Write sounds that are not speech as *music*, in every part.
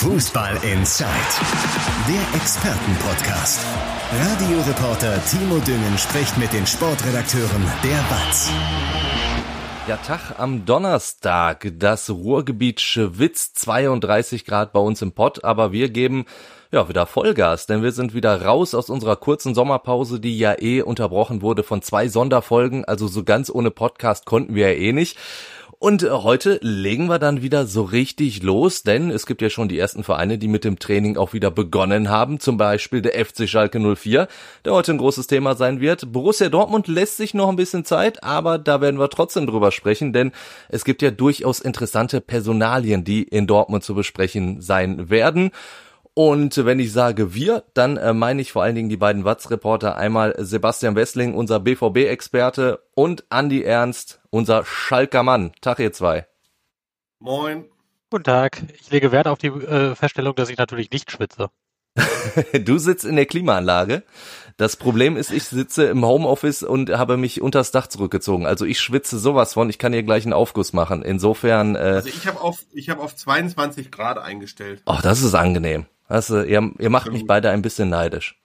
Fußball Inside, der Expertenpodcast. Radioreporter Timo Düngen spricht mit den Sportredakteuren der BATS. Ja, Tag am Donnerstag. Das Ruhrgebiet Schwitz 32 Grad bei uns im Pott, aber wir geben ja wieder Vollgas, denn wir sind wieder raus aus unserer kurzen Sommerpause, die ja eh unterbrochen wurde von zwei Sonderfolgen, also so ganz ohne Podcast konnten wir ja eh nicht. Und äh, heute legen wir dann wieder so richtig los, denn es gibt ja schon die ersten Vereine, die mit dem Training auch wieder begonnen haben. Zum Beispiel der FC Schalke 04, der heute ein großes Thema sein wird. Borussia Dortmund lässt sich noch ein bisschen Zeit, aber da werden wir trotzdem drüber sprechen, denn es gibt ja durchaus interessante Personalien, die in Dortmund zu besprechen sein werden. Und wenn ich sage wir, dann äh, meine ich vor allen Dingen die beiden Watz-Reporter. Einmal Sebastian Wessling, unser BVB-Experte, und Andy Ernst, unser Schalker Mann. Tag ihr zwei. Moin. Guten Tag. Ich lege Wert auf die äh, Feststellung, dass ich natürlich nicht schwitze. *laughs* du sitzt in der Klimaanlage. Das Problem ist, ich sitze im Homeoffice und habe mich unters Dach zurückgezogen. Also ich schwitze sowas von, ich kann hier gleich einen Aufguss machen. Insofern. Äh, also ich habe auf, ich habe auf 22 Grad eingestellt. Ach, das ist angenehm. Also, ihr, ihr macht mich beide ein bisschen neidisch.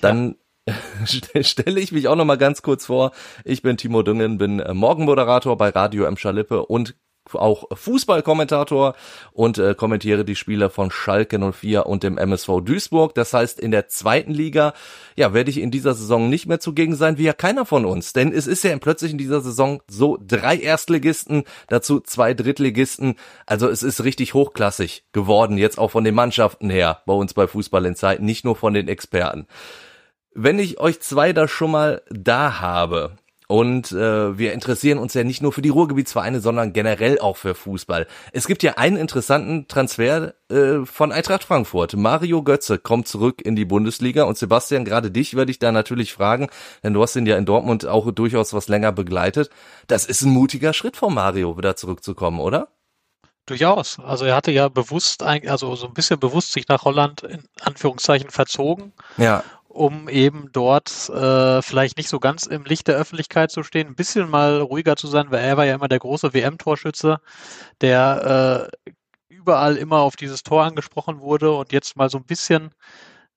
Dann *laughs* stelle ich mich auch noch mal ganz kurz vor. Ich bin Timo Düngen, bin äh, Morgenmoderator bei Radio M. Schalippe und auch Fußballkommentator und äh, kommentiere die Spiele von Schalke 04 und dem MSV Duisburg. Das heißt, in der zweiten Liga, ja, werde ich in dieser Saison nicht mehr zugegen sein, wie ja keiner von uns. Denn es ist ja plötzlich in dieser Saison so drei Erstligisten, dazu zwei Drittligisten. Also es ist richtig hochklassig geworden, jetzt auch von den Mannschaften her bei uns bei Fußball in Zeiten, nicht nur von den Experten. Wenn ich euch zwei da schon mal da habe, und äh, wir interessieren uns ja nicht nur für die Ruhrgebietsvereine, sondern generell auch für Fußball. Es gibt ja einen interessanten Transfer äh, von Eintracht Frankfurt. Mario Götze kommt zurück in die Bundesliga und Sebastian, gerade dich würde ich da natürlich fragen, denn du hast ihn ja in Dortmund auch durchaus was länger begleitet. Das ist ein mutiger Schritt von Mario, wieder zurückzukommen, oder? Durchaus. Also er hatte ja bewusst, also so ein bisschen bewusst sich nach Holland in Anführungszeichen verzogen. Ja um eben dort äh, vielleicht nicht so ganz im Licht der Öffentlichkeit zu stehen, ein bisschen mal ruhiger zu sein, weil er war ja immer der große WM-Torschütze, der äh, überall immer auf dieses Tor angesprochen wurde und jetzt mal so ein bisschen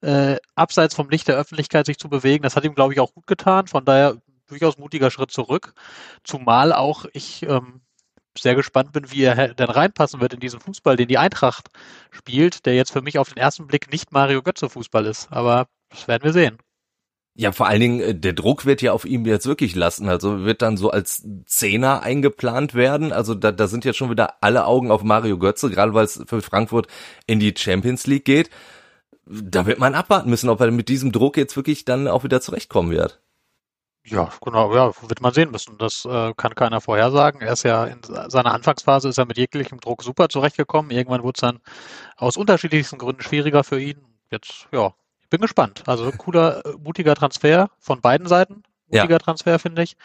äh, abseits vom Licht der Öffentlichkeit sich zu bewegen, das hat ihm, glaube ich, auch gut getan. Von daher durchaus mutiger Schritt zurück. Zumal auch ich ähm, sehr gespannt bin, wie er denn reinpassen wird in diesen Fußball, den die Eintracht spielt, der jetzt für mich auf den ersten Blick nicht Mario Götze Fußball ist. Aber das werden wir sehen. Ja, vor allen Dingen, äh, der Druck wird ja auf ihm jetzt wirklich lassen. Also wird dann so als Zehner eingeplant werden. Also da, da sind jetzt schon wieder alle Augen auf Mario Götze, gerade weil es für Frankfurt in die Champions League geht. Da wird man abwarten müssen, ob er mit diesem Druck jetzt wirklich dann auch wieder zurechtkommen wird. Ja, genau, ja, wird man sehen müssen. Das äh, kann keiner vorhersagen. Er ist ja in seiner Anfangsphase ist er mit jeglichem Druck super zurechtgekommen. Irgendwann wurde es dann aus unterschiedlichsten Gründen schwieriger für ihn. Jetzt, ja, bin gespannt. Also cooler, äh, mutiger Transfer von beiden Seiten. Mutiger ja. Transfer, finde ich.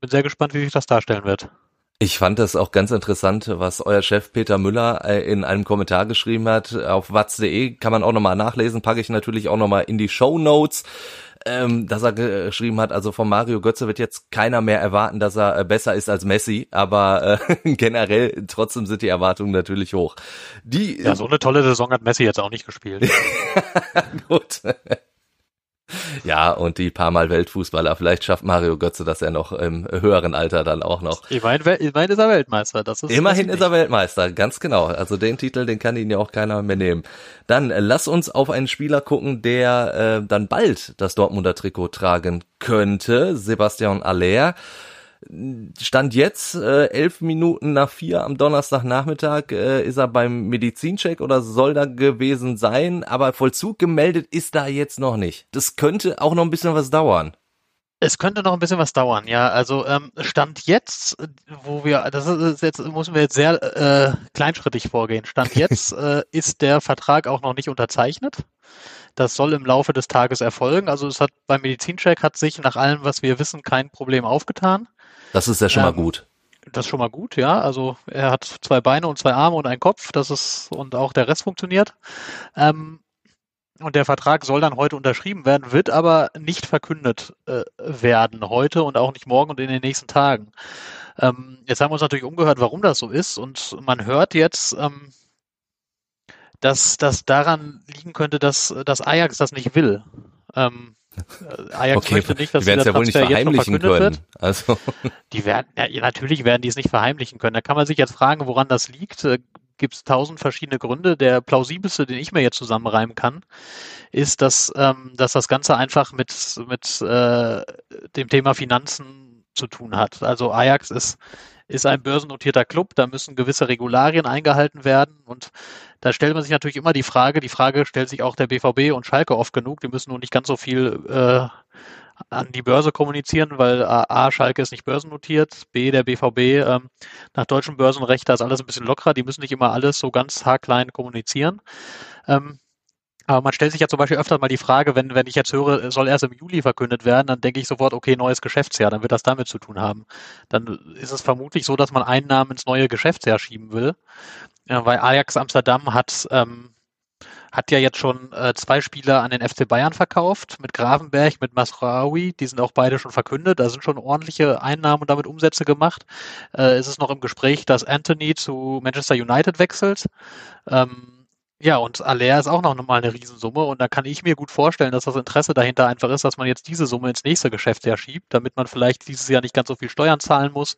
Bin sehr gespannt, wie sich das darstellen wird. Ich fand das auch ganz interessant, was euer Chef Peter Müller äh, in einem Kommentar geschrieben hat. Auf watz.de kann man auch nochmal nachlesen, packe ich natürlich auch nochmal in die Show Notes ähm, dass er geschrieben hat, also von Mario Götze wird jetzt keiner mehr erwarten, dass er äh, besser ist als Messi, aber äh, *laughs* generell trotzdem sind die Erwartungen natürlich hoch. Die, ja, so eine tolle Saison hat Messi jetzt auch nicht gespielt. *laughs* Gut. *laughs* Ja, und die paar Mal Weltfußballer. Vielleicht schafft Mario Götze das ja noch im höheren Alter dann auch noch. Immerhin, immerhin ist er Weltmeister. Das ist immerhin ist er Weltmeister, ganz genau. Also den Titel, den kann ihn ja auch keiner mehr nehmen. Dann äh, lass uns auf einen Spieler gucken, der äh, dann bald das Dortmunder Trikot tragen könnte. Sebastian Aller. Stand jetzt, äh, elf Minuten nach vier am Donnerstagnachmittag, äh, ist er beim Medizincheck oder soll da gewesen sein, aber Vollzug gemeldet ist da jetzt noch nicht. Das könnte auch noch ein bisschen was dauern. Es könnte noch ein bisschen was dauern, ja. Also ähm, Stand jetzt, wo wir, das ist jetzt müssen wir jetzt sehr äh, kleinschrittig vorgehen. Stand *laughs* jetzt äh, ist der Vertrag auch noch nicht unterzeichnet. Das soll im Laufe des Tages erfolgen. Also es hat beim Medizincheck hat sich nach allem, was wir wissen, kein Problem aufgetan. Das ist ja schon ähm, mal gut. Das ist schon mal gut, ja. Also er hat zwei Beine und zwei Arme und einen Kopf. Das ist und auch der Rest funktioniert. Ähm, und der Vertrag soll dann heute unterschrieben werden, wird aber nicht verkündet äh, werden heute und auch nicht morgen und in den nächsten Tagen. Ähm, jetzt haben wir uns natürlich umgehört, warum das so ist. Und man hört jetzt, ähm, dass das daran liegen könnte, dass, dass Ajax das nicht will. Ähm, äh, Ajax okay, möchte nicht, dass die werden es ja wohl nicht verheimlichen können. Wird. Also. *laughs* Die werden, ja, natürlich werden die es nicht verheimlichen können. Da kann man sich jetzt fragen, woran das liegt. Äh, Gibt es tausend verschiedene Gründe. Der plausibelste, den ich mir jetzt zusammenreimen kann, ist, dass, ähm, dass das Ganze einfach mit, mit äh, dem Thema Finanzen zu tun hat. Also Ajax ist ist ein börsennotierter Club, da müssen gewisse Regularien eingehalten werden und da stellt man sich natürlich immer die Frage, die Frage stellt sich auch der BVB und Schalke oft genug, die müssen nur nicht ganz so viel äh, an die Börse kommunizieren, weil A, Schalke ist nicht börsennotiert, B, der BVB ähm, nach deutschem Börsenrecht, da ist alles ein bisschen lockerer, die müssen nicht immer alles so ganz haarklein kommunizieren. Ähm, aber man stellt sich ja zum Beispiel öfter mal die Frage, wenn, wenn ich jetzt höre, soll erst im Juli verkündet werden, dann denke ich sofort, okay, neues Geschäftsjahr, dann wird das damit zu tun haben. Dann ist es vermutlich so, dass man Einnahmen ins neue Geschäftsjahr schieben will, ja, weil Ajax Amsterdam hat, ähm, hat ja jetzt schon äh, zwei Spieler an den FC Bayern verkauft, mit Gravenberg, mit Masraoui, die sind auch beide schon verkündet, da sind schon ordentliche Einnahmen und damit Umsätze gemacht. Äh, es ist noch im Gespräch, dass Anthony zu Manchester United wechselt. Ähm, ja, und Aller ist auch noch mal eine Riesensumme und da kann ich mir gut vorstellen, dass das Interesse dahinter einfach ist, dass man jetzt diese Summe ins nächste Geschäftsjahr schiebt, damit man vielleicht dieses Jahr nicht ganz so viel Steuern zahlen muss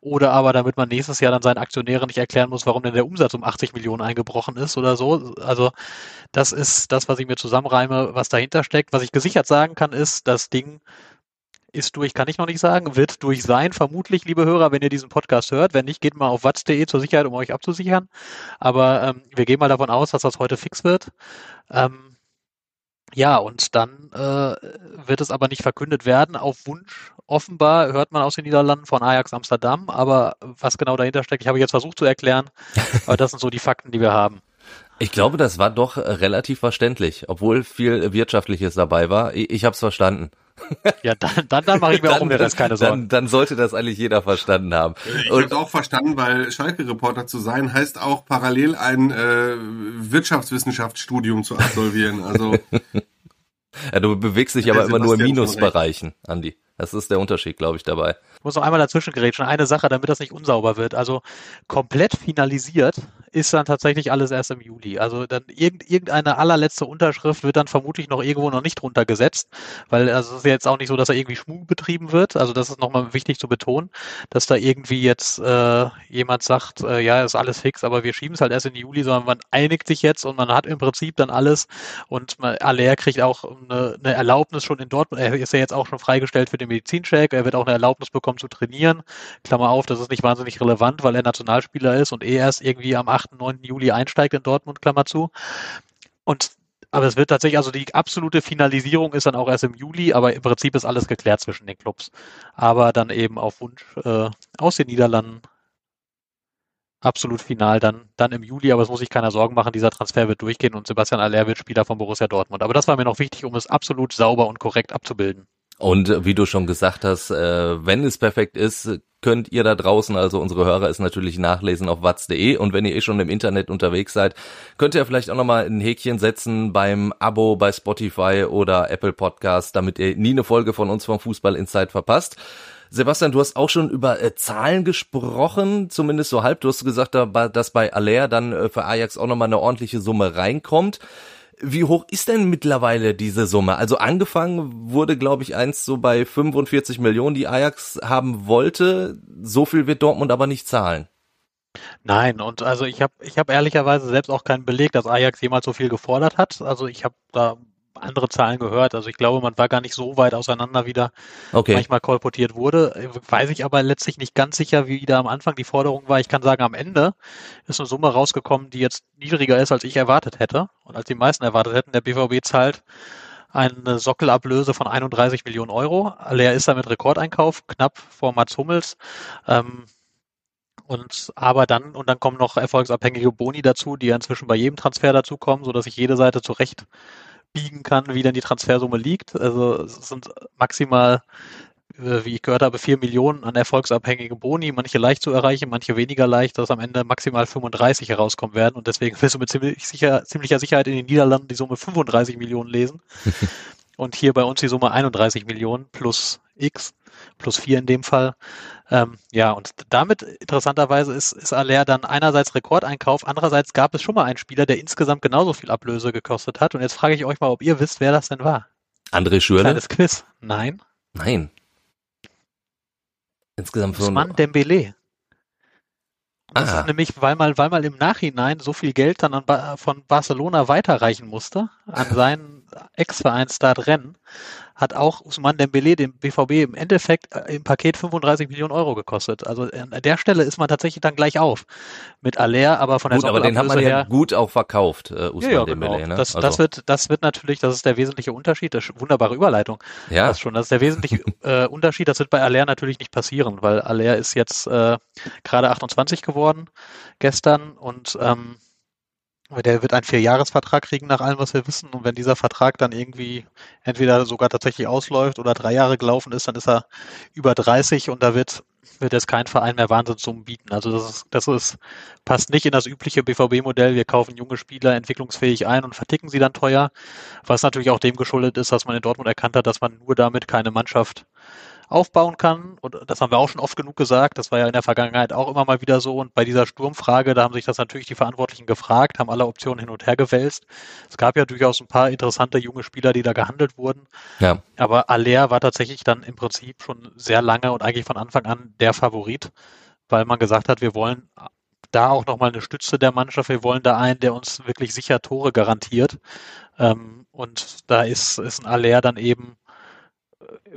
oder aber damit man nächstes Jahr dann seinen Aktionären nicht erklären muss, warum denn der Umsatz um 80 Millionen eingebrochen ist oder so. Also das ist das, was ich mir zusammenreime, was dahinter steckt. Was ich gesichert sagen kann, ist, das Ding ist durch, kann ich noch nicht sagen, wird durch sein, vermutlich, liebe Hörer, wenn ihr diesen Podcast hört. Wenn nicht, geht mal auf watz.de zur Sicherheit, um euch abzusichern. Aber ähm, wir gehen mal davon aus, dass das heute fix wird. Ähm, ja, und dann äh, wird es aber nicht verkündet werden. Auf Wunsch offenbar hört man aus den Niederlanden von Ajax Amsterdam, aber was genau dahinter steckt, ich habe jetzt versucht zu erklären, aber das sind so die Fakten, die wir haben. Ich glaube, das war doch relativ verständlich, obwohl viel Wirtschaftliches dabei war. Ich, ich habe es verstanden. *laughs* Ja, dann, dann, dann mache ich mir auch um Rest keine Sorgen. Dann, dann sollte das eigentlich jeder verstanden haben. Ich habe auch verstanden, weil Schalke-Reporter zu sein, heißt auch parallel ein äh, Wirtschaftswissenschaftsstudium zu absolvieren. Also *laughs* ja, du bewegst dich aber immer nur in Minusbereichen, Andi. Das ist der Unterschied, glaube ich, dabei. Ich muss noch einmal dazwischen gerätschen. Eine Sache, damit das nicht unsauber wird. Also komplett finalisiert ist dann tatsächlich alles erst im Juli. Also dann irgendeine allerletzte Unterschrift wird dann vermutlich noch irgendwo noch nicht runtergesetzt, weil also es ist jetzt auch nicht so, dass da irgendwie Schmuck betrieben wird. Also das ist nochmal wichtig zu betonen, dass da irgendwie jetzt äh, jemand sagt, äh, ja, ist alles fix, aber wir schieben es halt erst in Juli, sondern man einigt sich jetzt und man hat im Prinzip dann alles und man, Aller kriegt auch eine, eine Erlaubnis schon in Dortmund. Er ist ja jetzt auch schon freigestellt für den Medizincheck. Er wird auch eine Erlaubnis bekommen zu trainieren. Klammer auf, das ist nicht wahnsinnig relevant, weil er Nationalspieler ist und eh erst irgendwie am 8 8., 9. Juli einsteigt in Dortmund, Klammer zu. Und aber es wird tatsächlich, also die absolute Finalisierung ist dann auch erst im Juli, aber im Prinzip ist alles geklärt zwischen den Clubs. Aber dann eben auf Wunsch äh, aus den Niederlanden absolut final dann, dann im Juli, aber es muss sich keiner Sorgen machen, dieser Transfer wird durchgehen und Sebastian Aller wird Spieler von Borussia Dortmund. Aber das war mir noch wichtig, um es absolut sauber und korrekt abzubilden. Und wie du schon gesagt hast, äh, wenn es perfekt ist, könnt ihr da draußen, also unsere Hörer, es natürlich nachlesen auf watz.de. Und wenn ihr eh schon im Internet unterwegs seid, könnt ihr vielleicht auch nochmal ein Häkchen setzen beim Abo bei Spotify oder Apple Podcast, damit ihr nie eine Folge von uns vom Fußball Insight verpasst. Sebastian, du hast auch schon über äh, Zahlen gesprochen, zumindest so halb. Du hast gesagt, dass bei Aller dann äh, für Ajax auch nochmal eine ordentliche Summe reinkommt. Wie hoch ist denn mittlerweile diese Summe? Also angefangen wurde, glaube ich, eins so bei 45 Millionen, die Ajax haben wollte. So viel wird Dortmund aber nicht zahlen. Nein, und also ich habe ich hab ehrlicherweise selbst auch keinen Beleg, dass Ajax jemals so viel gefordert hat. Also ich habe da andere Zahlen gehört. Also ich glaube, man war gar nicht so weit auseinander, wie da okay. manchmal kolportiert wurde. Weiß ich aber letztlich nicht ganz sicher, wie da am Anfang die Forderung war. Ich kann sagen, am Ende ist eine Summe rausgekommen, die jetzt niedriger ist, als ich erwartet hätte und als die meisten erwartet hätten. Der BVB zahlt eine Sockelablöse von 31 Millionen Euro. Leer ist damit Rekordeinkauf, knapp vor Mats Hummels. Ähm, und aber dann, und dann kommen noch erfolgsabhängige Boni dazu, die ja inzwischen bei jedem Transfer dazukommen, sodass sich jede Seite zurecht biegen kann, wie dann die Transfersumme liegt. Also es sind maximal, äh, wie ich gehört habe, vier Millionen an erfolgsabhängigen Boni, manche leicht zu erreichen, manche weniger leicht, dass am Ende maximal 35 herauskommen werden. Und deswegen wirst du mit ziemlich sicher, ziemlicher Sicherheit in den Niederlanden die Summe 35 Millionen lesen. *laughs* und hier bei uns die Summe 31 Millionen plus X, plus vier in dem Fall. Ähm, ja, und damit interessanterweise ist, ist Aller dann einerseits Rekordeinkauf, andererseits gab es schon mal einen Spieler, der insgesamt genauso viel Ablöse gekostet hat. Und jetzt frage ich euch mal, ob ihr wisst, wer das denn war. André Schürrle? Kleines Quiz. Nein. Nein. Insgesamt von Usman Dembele. Das Ah. ist nämlich, weil mal, weil mal im Nachhinein so viel Geld dann an ba von Barcelona weiterreichen musste an seinen Ex-Verein Stade Rennes, hat auch Usman Dembele dem BVB im Endeffekt äh, im Paket 35 Millionen Euro gekostet. Also an der Stelle ist man tatsächlich dann gleich auf mit Aller, aber von der Gut, aber den hat man ja gut auch verkauft, äh, Usman ja, ja, Dembele. genau. Ne? Das, also, das, wird, das wird natürlich, das ist der wesentliche Unterschied, das ist eine wunderbare Überleitung. ja, Das schon, das ist der wesentliche *laughs* äh, Unterschied. Das wird bei Aller natürlich nicht passieren, weil Aller ist jetzt äh, gerade 28 geworden gestern und ähm, der wird einen Vierjahresvertrag kriegen nach allem, was wir wissen. Und wenn dieser Vertrag dann irgendwie entweder sogar tatsächlich ausläuft oder drei Jahre gelaufen ist, dann ist er über 30 und da wird wird jetzt kein Verein mehr Wahnsinnssummen bieten. Also das ist, das ist, passt nicht in das übliche BVB-Modell. Wir kaufen junge Spieler entwicklungsfähig ein und verticken sie dann teuer, was natürlich auch dem geschuldet ist, dass man in Dortmund erkannt hat, dass man nur damit keine Mannschaft aufbauen kann. Und das haben wir auch schon oft genug gesagt. Das war ja in der Vergangenheit auch immer mal wieder so. Und bei dieser Sturmfrage, da haben sich das natürlich die Verantwortlichen gefragt, haben alle Optionen hin und her gewälzt. Es gab ja durchaus ein paar interessante junge Spieler, die da gehandelt wurden. ja. Aber Aller war tatsächlich dann im Prinzip schon sehr lange und eigentlich von Anfang an der Favorit, weil man gesagt hat, wir wollen da auch nochmal eine Stütze der Mannschaft, wir wollen da einen, der uns wirklich sicher Tore garantiert. Ähm, und da ist, ist ein Aller dann eben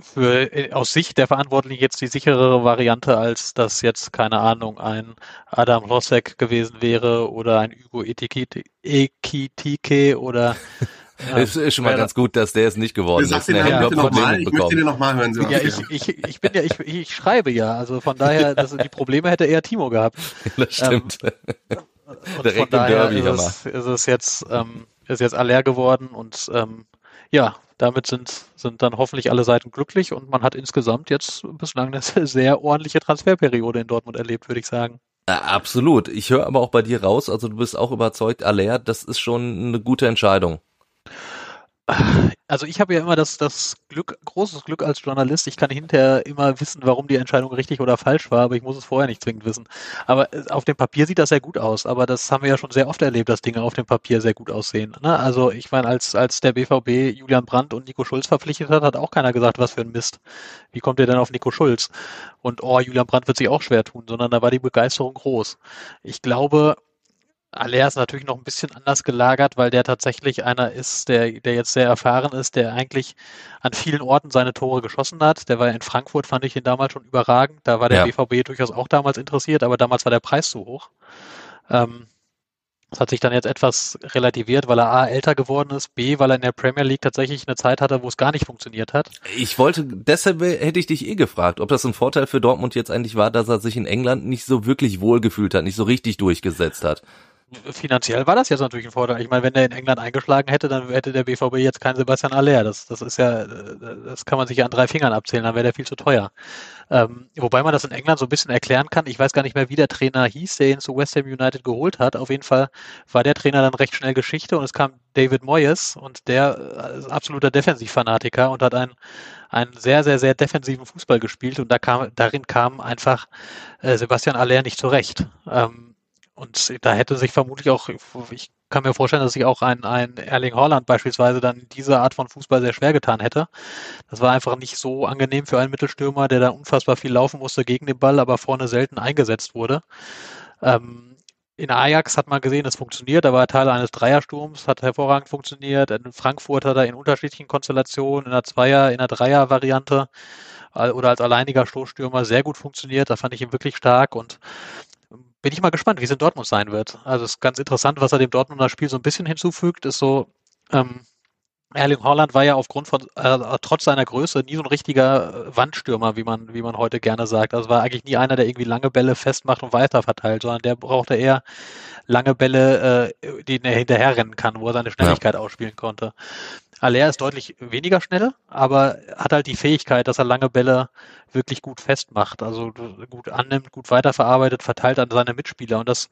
für aus Sicht der Verantwortlichen jetzt die sicherere Variante, als dass jetzt, keine Ahnung, ein Adam Rosek gewesen wäre oder ein Hugo Ekitike oder *laughs* Es ist schon mal ganz gut, dass der es nicht geworden ist. den wir bitte nochmal. Probleme Ich möchte den bekommen. nochmal hören, Ja, Sebastian. ich, ich, ich bin ja, ich, ich schreibe ja, also von daher, das, die Probleme hätte eher Timo gehabt. *laughs* Das stimmt. Und Direkt von im daher Derby, ist es, ist es jetzt, ähm, ist jetzt aller geworden und ähm, ja, damit sind, sind dann hoffentlich alle Seiten glücklich und man hat insgesamt jetzt bislang eine *laughs* sehr ordentliche Transferperiode in Dortmund erlebt, würde ich sagen. Absolut. Ich höre aber auch bei dir raus, also du bist auch überzeugt, Aller, das ist schon eine gute Entscheidung. Also ich habe ja immer das, das Glück, großes Glück als Journalist. Ich kann hinterher immer wissen, warum die Entscheidung richtig oder falsch war, aber ich muss es vorher nicht zwingend wissen. Aber äh, auf dem Papier sieht das sehr gut aus. Aber das haben wir ja schon sehr oft erlebt, dass Dinge auf dem Papier sehr gut aussehen. Ne? Also ich meine, als, als der BVB Julian Brandt und Nico Schulz verpflichtet hat, hat auch keiner gesagt, was für ein Mist. Wie kommt ihr denn auf Nico Schulz? Und oh, Julian Brandt wird sich auch schwer tun, sondern da war die Begeisterung groß. Ich glaube, Aller ist natürlich noch ein bisschen anders gelagert, weil der tatsächlich einer ist, der, der jetzt sehr erfahren ist, der eigentlich an vielen Orten seine Tore geschossen hat. Der war in Frankfurt, fand ich ihn damals schon überragend. Da war der Ja. BVB durchaus auch damals interessiert, aber damals war der Preis zu hoch. Ähm, das hat sich dann jetzt etwas relativiert, weil er A älter geworden ist, B, weil er in der Premier League tatsächlich eine Zeit hatte, wo es gar nicht funktioniert hat. Ich wollte, deshalb hätte ich dich eh gefragt, ob das ein Vorteil für Dortmund jetzt eigentlich war, dass er sich in England nicht so wirklich wohlgefühlt hat, nicht so richtig durchgesetzt hat. Finanziell war das jetzt natürlich ein Vorteil. Ich meine, wenn er in England eingeschlagen hätte, dann hätte der BVB jetzt keinen Sebastian Aller. Das, das ist ja, äh, das kann man sich ja an drei Fingern abzählen, dann wäre der viel zu teuer. Ähm, wobei man das in England so ein bisschen erklären kann. Ich weiß gar nicht mehr, wie der Trainer hieß, der ihn zu West Ham United geholt hat. Auf jeden Fall war der Trainer dann recht schnell Geschichte und es kam David Moyes und der äh, ist absoluter Defensivfanatiker und hat einen, einen sehr, sehr, sehr defensiven Fußball gespielt und da kam, darin kam einfach äh, Sebastian Aller nicht zurecht. Ähm, und da hätte sich vermutlich auch, ich kann mir vorstellen, dass sich auch ein, ein Erling Haaland beispielsweise dann diese Art von Fußball sehr schwer getan hätte. Das war einfach nicht so angenehm für einen Mittelstürmer, der da unfassbar viel laufen musste gegen den Ball, aber vorne selten eingesetzt wurde. Ähm, in Ajax hat man gesehen, es funktioniert, da war er Teil eines Dreiersturms, hat hervorragend funktioniert. In Frankfurt hat er in unterschiedlichen Konstellationen, in einer Zweier-, in einer Dreier-Variante äh, oder als alleiniger Stoßstürmer sehr gut funktioniert. Da fand ich ihn wirklich stark und bin ich mal gespannt, wie es in Dortmund sein wird. Also es ist ganz interessant, was er dem Dortmunder Spiel so ein bisschen hinzufügt, ist so, ähm, Erling Haaland war ja aufgrund von, äh, trotz seiner Größe nie so ein richtiger äh, Wandstürmer, wie man, wie man heute gerne sagt. Also war eigentlich nie einer, der irgendwie lange Bälle festmacht und weiter verteilt, sondern der brauchte eher lange Bälle, äh, die er hinterherrennen kann, wo er seine Schnelligkeit ja. ausspielen konnte. Aller ist deutlich weniger schnell, aber hat halt die Fähigkeit, dass er lange Bälle wirklich gut festmacht, also gut annimmt, gut weiterverarbeitet, verteilt an seine Mitspieler. Und das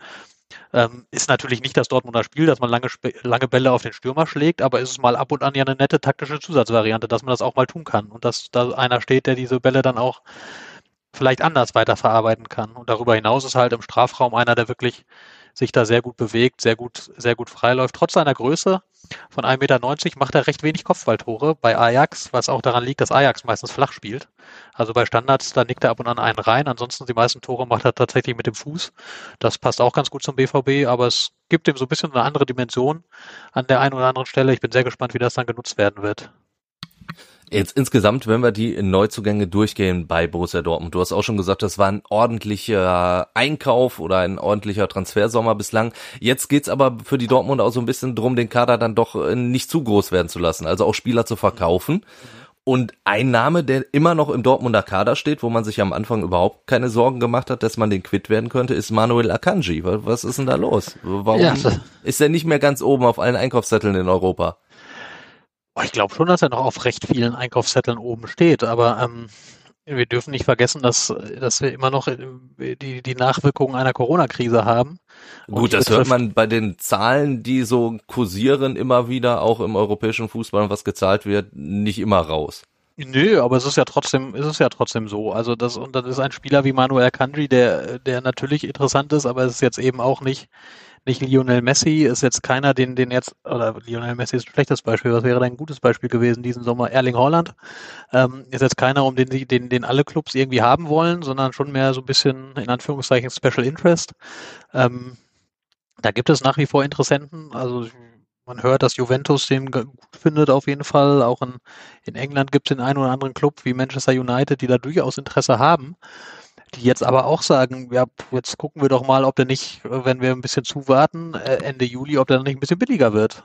Ähm, ist natürlich nicht das Dortmunder Spiel, dass man lange, lange Bälle auf den Stürmer schlägt, aber ist es mal ab und an ja eine nette taktische Zusatzvariante, dass man das auch mal tun kann. Und dass da einer steht, der diese Bälle dann auch vielleicht anders weiterverarbeiten kann. Und darüber hinaus ist halt im Strafraum einer, der wirklich sich da sehr gut bewegt, sehr gut, sehr gut freiläuft. Trotz seiner Größe von 1,90 Meter macht er recht wenig Kopfballtore bei Ajax, was auch daran liegt, dass Ajax meistens flach spielt. Also bei Standards, da nickt er ab und an einen rein. Ansonsten die meisten Tore macht er tatsächlich mit dem Fuß. Das passt auch ganz gut zum BVB, aber es gibt ihm so ein bisschen eine andere Dimension an der einen oder anderen Stelle. Ich bin sehr gespannt, wie das dann genutzt werden wird. Jetzt insgesamt, wenn wir die Neuzugänge durchgehen bei Borussia Dortmund, du hast auch schon gesagt, das war ein ordentlicher Einkauf oder ein ordentlicher Transfersommer bislang. Jetzt geht's aber für die Dortmund auch so ein bisschen drum, den Kader dann doch äh, nicht zu groß werden zu lassen, also auch Spieler zu verkaufen. Und ein Name, der immer noch im Dortmunder Kader steht, wo man sich am Anfang überhaupt keine Sorgen gemacht hat, dass man den quitt werden könnte, ist Manuel Akanji. Was ist denn da los? Warum ja. ist er nicht mehr ganz oben auf allen Einkaufszetteln in Europa? Oh, ich glaube schon, dass er noch auf recht vielen Einkaufszetteln oben steht, aber ähm, wir dürfen nicht vergessen, dass, dass wir immer noch äh, die, die Nachwirkungen einer Corona-Krise haben. Gut, das hört man bei den Zahlen, die so kursieren, immer wieder, auch im europäischen Fußball, was gezahlt wird, nicht immer raus. Nö, aber es ist ja trotzdem, ist es ja trotzdem so. Also das, und das ist ein Spieler wie Manuel Kanji, der, der natürlich interessant ist, aber es ist jetzt eben auch nicht, nicht Lionel Messi, ist jetzt keiner, den, den jetzt, oder Lionel Messi ist ein schlechtes Beispiel, was wäre denn ein gutes Beispiel gewesen diesen Sommer? Erling Haaland ähm, ist jetzt keiner, um den, den, den alle Clubs irgendwie haben wollen, sondern schon mehr so ein bisschen, in Anführungszeichen, Special Interest. Ähm, da gibt es nach wie vor Interessenten, also man hört, dass Juventus den gut findet auf jeden Fall. Auch in, in England gibt es den einen oder anderen Club wie Manchester United, die da durchaus Interesse haben die jetzt aber auch sagen, ja, jetzt gucken wir doch mal, ob der nicht, wenn wir ein bisschen zuwarten, äh, Ende Juli, ob der nicht ein bisschen billiger wird.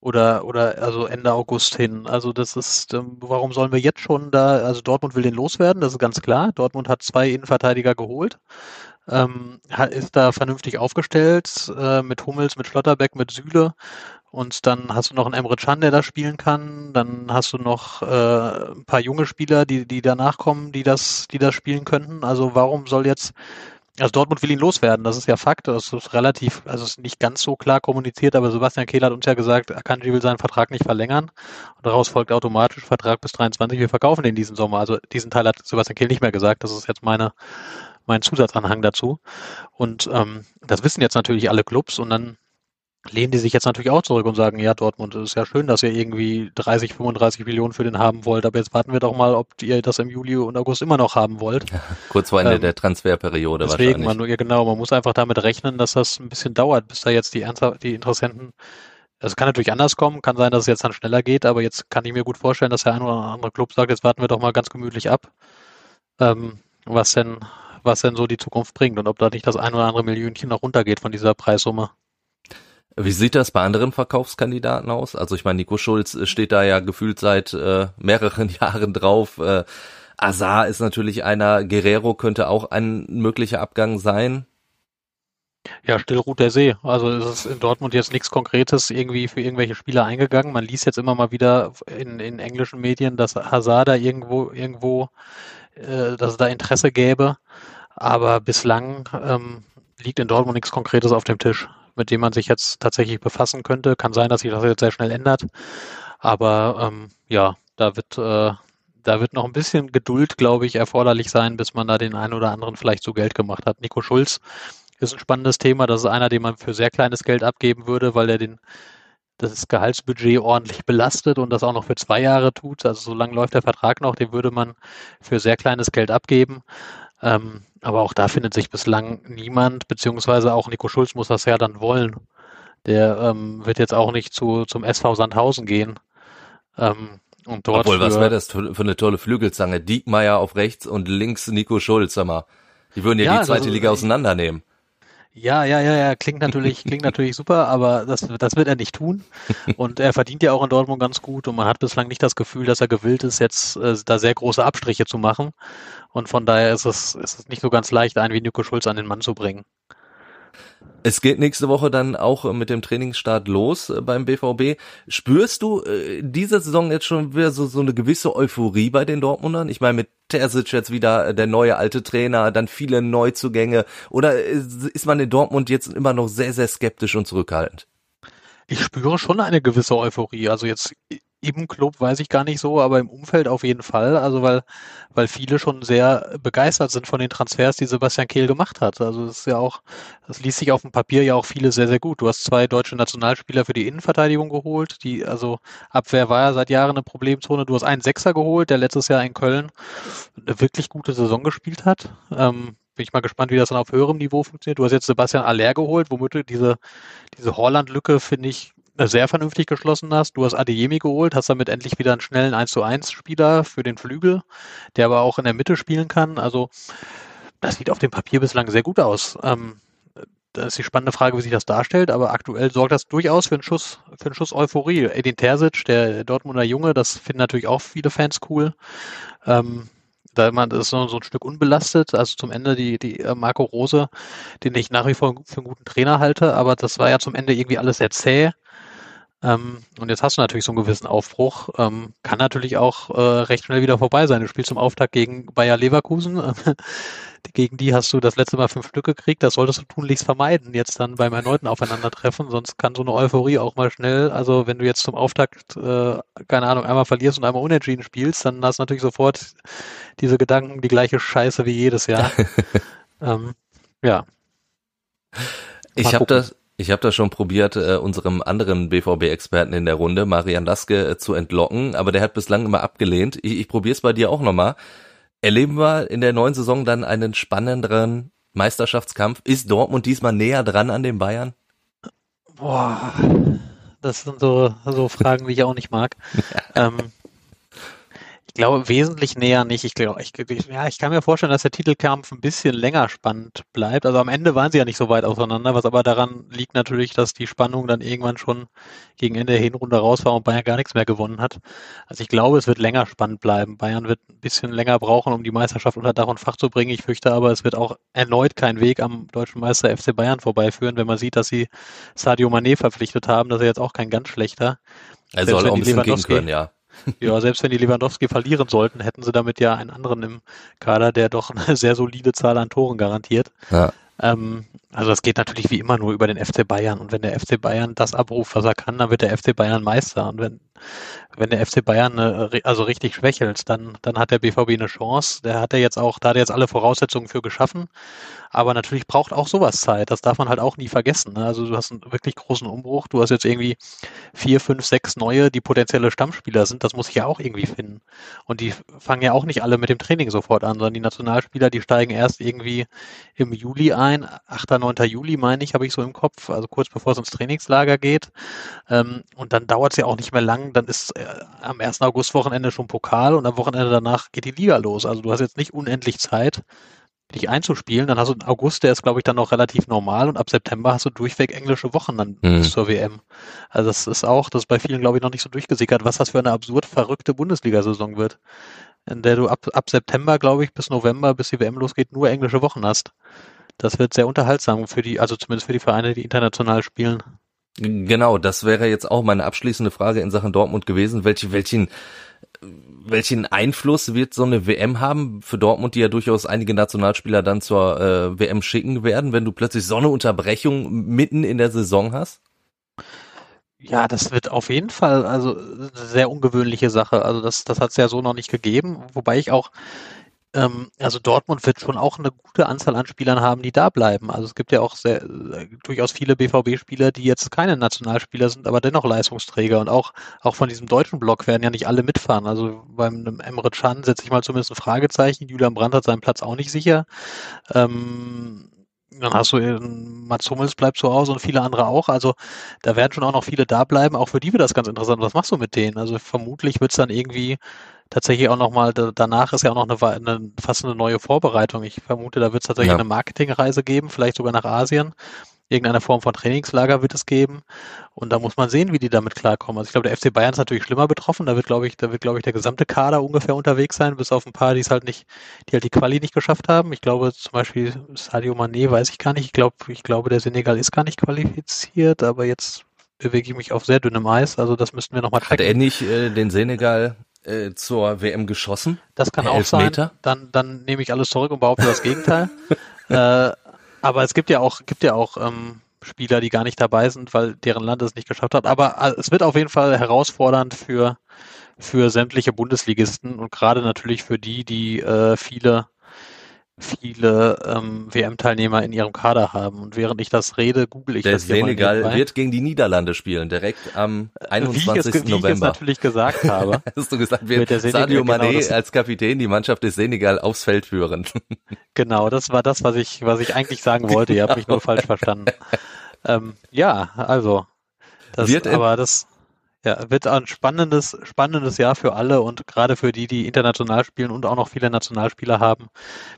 Oder, oder also Ende August hin. Also das ist, ähm, warum sollen wir jetzt schon da, also Dortmund will den loswerden, das ist ganz klar. Dortmund hat zwei Innenverteidiger geholt, ähm, ist da vernünftig aufgestellt, äh, mit Hummels, mit Schlotterbeck, mit Süle und dann hast du noch einen Emre Can, der da spielen kann. Dann hast du noch äh, ein paar junge Spieler, die, die danach kommen, die das, die das spielen könnten. Also warum soll jetzt, also Dortmund will ihn loswerden, das ist ja Fakt. Das ist relativ, also ist nicht ganz so klar kommuniziert, aber Sebastian Kehl hat uns ja gesagt, Akanji will seinen Vertrag nicht verlängern. Und daraus folgt automatisch Vertrag bis 23, wir verkaufen den diesen Sommer. Also diesen Teil hat Sebastian Kehl nicht mehr gesagt. Das ist jetzt meine, mein Zusatzanhang dazu. Und ähm, das wissen jetzt natürlich alle Clubs und dann lehnen die sich jetzt natürlich auch zurück und sagen, ja, Dortmund, es ist ja schön, dass ihr irgendwie 30, 35 Millionen für den haben wollt, aber jetzt warten wir doch mal, ob ihr das im Juli und August immer noch haben wollt. Kurz vor Ende ähm, der Transferperiode deswegen, wahrscheinlich. Man, ja, genau, man muss einfach damit rechnen, dass das ein bisschen dauert, bis da jetzt die, die Interessenten es kann natürlich anders kommen, kann sein, dass es jetzt dann schneller geht, aber jetzt kann ich mir gut vorstellen, dass der ein oder andere Club sagt, jetzt warten wir doch mal ganz gemütlich ab, ähm, was denn, was denn so die Zukunft bringt und ob da nicht das ein oder andere Millionchen noch runtergeht von dieser Preissumme. Wie sieht das bei anderen Verkaufskandidaten aus? Also ich meine, Nico Schulz äh, steht da ja gefühlt seit äh, mehreren *laughs* Jahren drauf. Äh, Azar ist natürlich einer, Guerrero könnte auch ein möglicher Abgang sein. Ja, still ruht der See. Also es ist in Dortmund jetzt nichts Konkretes irgendwie für irgendwelche Spieler eingegangen. Man liest jetzt immer mal wieder in, in englischen Medien, dass Hazard da irgendwo, irgendwo, äh, dass es da Interesse gäbe. Aber bislang ähm, liegt in Dortmund nichts Konkretes auf dem Tisch mit dem man sich jetzt tatsächlich befassen könnte. Kann sein, dass sich das jetzt sehr schnell ändert. Aber ähm, ja, da wird, äh, da wird noch ein bisschen Geduld, glaube ich, erforderlich sein, bis man da den einen oder anderen vielleicht zu Geld gemacht hat. Nico Schulz ist ein spannendes Thema. Das ist einer, den man für sehr kleines Geld abgeben würde, weil er den das Gehaltsbudget ordentlich belastet und das auch noch für zwei Jahre tut. Also so lange läuft der Vertrag noch, den würde man für sehr kleines Geld abgeben. Ähm, aber auch da findet sich bislang niemand, beziehungsweise auch Nico Schulz muss das ja dann wollen. Der ähm, wird jetzt auch nicht zu, zum SV Sandhausen gehen. Ähm, und dort Obwohl, was wäre das für eine tolle Flügelzange? Diekmeyer auf rechts und links Nico Schulz, sag mal. Die würden ja, ja die zweite also, Liga auseinandernehmen. Ja, ja, ja, ja, klingt natürlich, klingt natürlich super, aber das, das wird er nicht tun. Und er verdient ja auch in Dortmund ganz gut und man hat bislang nicht das Gefühl, dass er gewillt ist, jetzt äh, da sehr große Abstriche zu machen. Und von daher ist es, ist es nicht so ganz leicht, einen wie Nico Schulz an den Mann zu bringen. Es geht nächste Woche dann auch mit dem Trainingsstart los äh, beim BVB. Spürst du äh, diese Saison jetzt schon wieder so, so eine gewisse Euphorie bei den Dortmundern? Ich meine, mit Terzic jetzt wieder der neue alte Trainer, dann viele Neuzugänge. Oder ist man in Dortmund jetzt immer noch sehr, sehr skeptisch und zurückhaltend? Ich spüre schon eine gewisse Euphorie. Also jetzt im Club weiß ich gar nicht so, aber im Umfeld auf jeden Fall. Also weil, weil viele schon sehr begeistert sind von den Transfers, die Sebastian Kehl gemacht hat. Also es ist ja auch, das liest sich auf dem Papier ja auch viele sehr, sehr gut. Du hast zwei deutsche Nationalspieler für die Innenverteidigung geholt. Die, also Abwehr war ja seit Jahren eine Problemzone. Du hast einen Sechser geholt, der letztes Jahr in Köln eine wirklich gute Saison gespielt hat. Ähm, bin ich mal gespannt, wie das dann auf höherem Niveau funktioniert. Du hast jetzt Sebastian Aller geholt, womit du diese, diese Holland-Lücke, finde ich, sehr vernünftig geschlossen hast. Du hast Adeyemi geholt, hast damit endlich wieder einen schnellen 1 zu 1 Spieler für den Flügel, der aber auch in der Mitte spielen kann. Also das sieht auf dem Papier bislang sehr gut aus. Ähm, das ist die spannende Frage, wie sich das darstellt, aber aktuell sorgt das durchaus für einen Schuss, für einen Schuss Euphorie. Edin Terzic, der Dortmunder Junge, das finden natürlich auch viele Fans cool. Ähm, da man ist so, ein Stück unbelastet. Also zum Ende die, die äh, Marco Rose, den ich nach wie vor für einen guten Trainer halte, aber das war ja zum Ende irgendwie alles sehr zäh. Ähm, und jetzt hast du natürlich so einen gewissen Aufbruch. Ähm, kann natürlich auch äh, recht schnell wieder vorbei sein. Du spielst zum Auftakt gegen Bayer Leverkusen. *laughs* gegen die hast du das letzte Mal fünf Stück gekriegt. Das solltest du tunlichst vermeiden, jetzt dann beim erneuten Aufeinandertreffen. Sonst kann so eine Euphorie auch mal schnell, also wenn du jetzt zum Auftakt, äh, keine Ahnung, einmal verlierst und einmal unentschieden spielst, dann hast du natürlich sofort diese Gedanken, die gleiche Scheiße wie jedes Jahr. *laughs* ähm, ja. Ich habe das, ich habe das schon probiert, äh, unserem anderen BVB-Experten in der Runde, Marian Laske, äh, zu entlocken, aber der hat bislang immer abgelehnt. Ich, ich probiere es bei dir auch nochmal. Erleben wir in der neuen Saison dann einen spannenderen Meisterschaftskampf? Ist Dortmund diesmal näher dran an den Bayern? Boah, das sind so, so Fragen, die ich auch nicht mag. *laughs* ähm, glaube, wesentlich näher nicht. Ich glaube, ich, ja, ich kann mir vorstellen, dass der Titelkampf ein bisschen länger spannend bleibt. Also am Ende waren sie ja nicht so weit auseinander, was aber daran liegt natürlich, dass die Spannung dann irgendwann schon gegen Ende der Hinrunde raus war und Bayern gar nichts mehr gewonnen hat. Also ich glaube, es wird länger spannend bleiben. Bayern wird ein bisschen länger brauchen, um die Meisterschaft unter Dach und Fach zu bringen. Ich fürchte aber, es wird auch erneut kein Weg am deutschen Meister FC Bayern vorbeiführen, wenn man sieht, dass sie Sadio Mané verpflichtet haben. Das ist jetzt auch kein ganz schlechter. Er soll auch ein bisschen gehen können, ja. Ja, selbst wenn die Lewandowski verlieren sollten, hätten sie damit ja einen anderen im Kader, der doch eine sehr solide Zahl an Toren garantiert. Ja. Ähm, also das geht natürlich wie immer nur über den FC Bayern. Und wenn der FC Bayern das abruft, was er kann, dann wird der FC Bayern Meister. Und wenn, wenn der FC Bayern äh, also richtig schwächelt, dann, dann hat der BVB eine Chance. Der hat er jetzt auch, da hat er jetzt alle Voraussetzungen für geschaffen. Aber natürlich braucht auch sowas Zeit. Das darf man halt auch nie vergessen. Ne? Also du hast einen wirklich großen Umbruch. Du hast jetzt irgendwie vier, fünf, sechs neue, die potenzielle Stammspieler sind. Das muss ich ja auch irgendwie finden. Und die fangen ja auch nicht alle mit dem Training sofort an, sondern die Nationalspieler, die steigen erst irgendwie im Juli ein. 8., 9. Juli meine ich, habe ich so im Kopf. Also kurz bevor es ins Trainingslager geht. Ähm, und dann dauert es ja auch nicht mehr lang. Dann ist äh, am 1. August-Wochenende schon Pokal und am Wochenende danach geht die Liga los. Also du hast jetzt nicht unendlich Zeit dich einzuspielen. Dann hast du August, der ist, glaube ich, dann noch relativ normal und ab September hast du durchweg englische Wochen dann mhm. bis zur WM. Also das ist auch, das ist bei vielen, glaube ich, noch nicht so durchgesickert, was das für eine absurd verrückte Bundesliga-Saison wird. In der du ab, ab September, glaube ich, bis November, bis die WM losgeht, nur englische Wochen hast. Das wird sehr unterhaltsam für die, also zumindest für die Vereine, die international spielen. Genau, das wäre jetzt auch meine abschließende Frage in Sachen Dortmund gewesen. Welche, welchen, welchen Einfluss wird so eine WM haben für Dortmund, die ja durchaus einige Nationalspieler dann zur äh, WM schicken werden, wenn du plötzlich so eine Unterbrechung mitten in der Saison hast? Ja, das wird auf jeden Fall also eine sehr ungewöhnliche Sache. Also das, das hat es ja so noch nicht gegeben, wobei ich auch ähm, also Dortmund wird schon auch eine gute Anzahl an Spielern haben, die da bleiben. Also es gibt ja auch sehr, äh, durchaus viele BVB-Spieler, die jetzt keine Nationalspieler sind, aber dennoch Leistungsträger. Und auch, auch von diesem deutschen Block werden ja nicht alle mitfahren. Also beim Emre Can setze ich mal zumindest ein Fragezeichen. Julian Brandt hat seinen Platz auch nicht sicher. Ähm, dann hast du Mats Hummels bleibt zu Hause und viele andere auch. Also da werden schon auch noch viele da bleiben. Auch für die wird das ganz interessant. Was machst du mit denen? Also vermutlich wird es dann irgendwie tatsächlich auch nochmal, danach ist ja auch noch eine, eine fast eine neue Vorbereitung. Ich vermute, da wird es tatsächlich ja. eine Marketingreise geben, vielleicht sogar nach Asien. Irgendeine Form von Trainingslager wird es geben. Und da muss man sehen, wie die damit klarkommen. Also ich glaube, der FC Bayern ist natürlich schlimmer betroffen. Da wird, glaube ich, da wird, glaube ich, der gesamte Kader ungefähr unterwegs sein, bis auf ein paar, die es halt nicht, die halt die Quali nicht geschafft haben. Ich glaube zum Beispiel Sadio Mané weiß ich gar nicht. Ich glaube, ich glaube, der Senegal ist gar nicht qualifiziert, aber jetzt bewege ich mich auf sehr dünnem Eis. Also das müssten wir nochmal tracken. Hat er nicht äh, den Senegal äh, zur WM geschossen? Das kann auch sein. Dann, dann nehme ich alles zurück und behaupte das Gegenteil. *laughs* äh, aber es gibt ja auch, gibt ja auch ähm, Spieler, die gar nicht dabei sind, weil deren Land es nicht geschafft hat. Aber äh, es wird auf jeden Fall herausfordernd für, für sämtliche Bundesligisten und gerade natürlich für die, die äh, viele viele ähm, WM-Teilnehmer in ihrem Kader haben. Und während ich das rede, google ich Der das Senegal wird gegen die Niederlande spielen, direkt am 21. Wie ich es, November. Wie ich es natürlich gesagt habe. *laughs* Hast du gesagt, wird Sadio genau Mané genau als Kapitän die Mannschaft des Senegal aufs Feld führen. *laughs* genau, das war das, was ich, was ich eigentlich sagen wollte. Ihr habt mich nur falsch verstanden. Ähm, ja, also. Das, wird aber das ja, wird ein spannendes, spannendes Jahr für alle und gerade für die, die international spielen und auch noch viele Nationalspieler haben,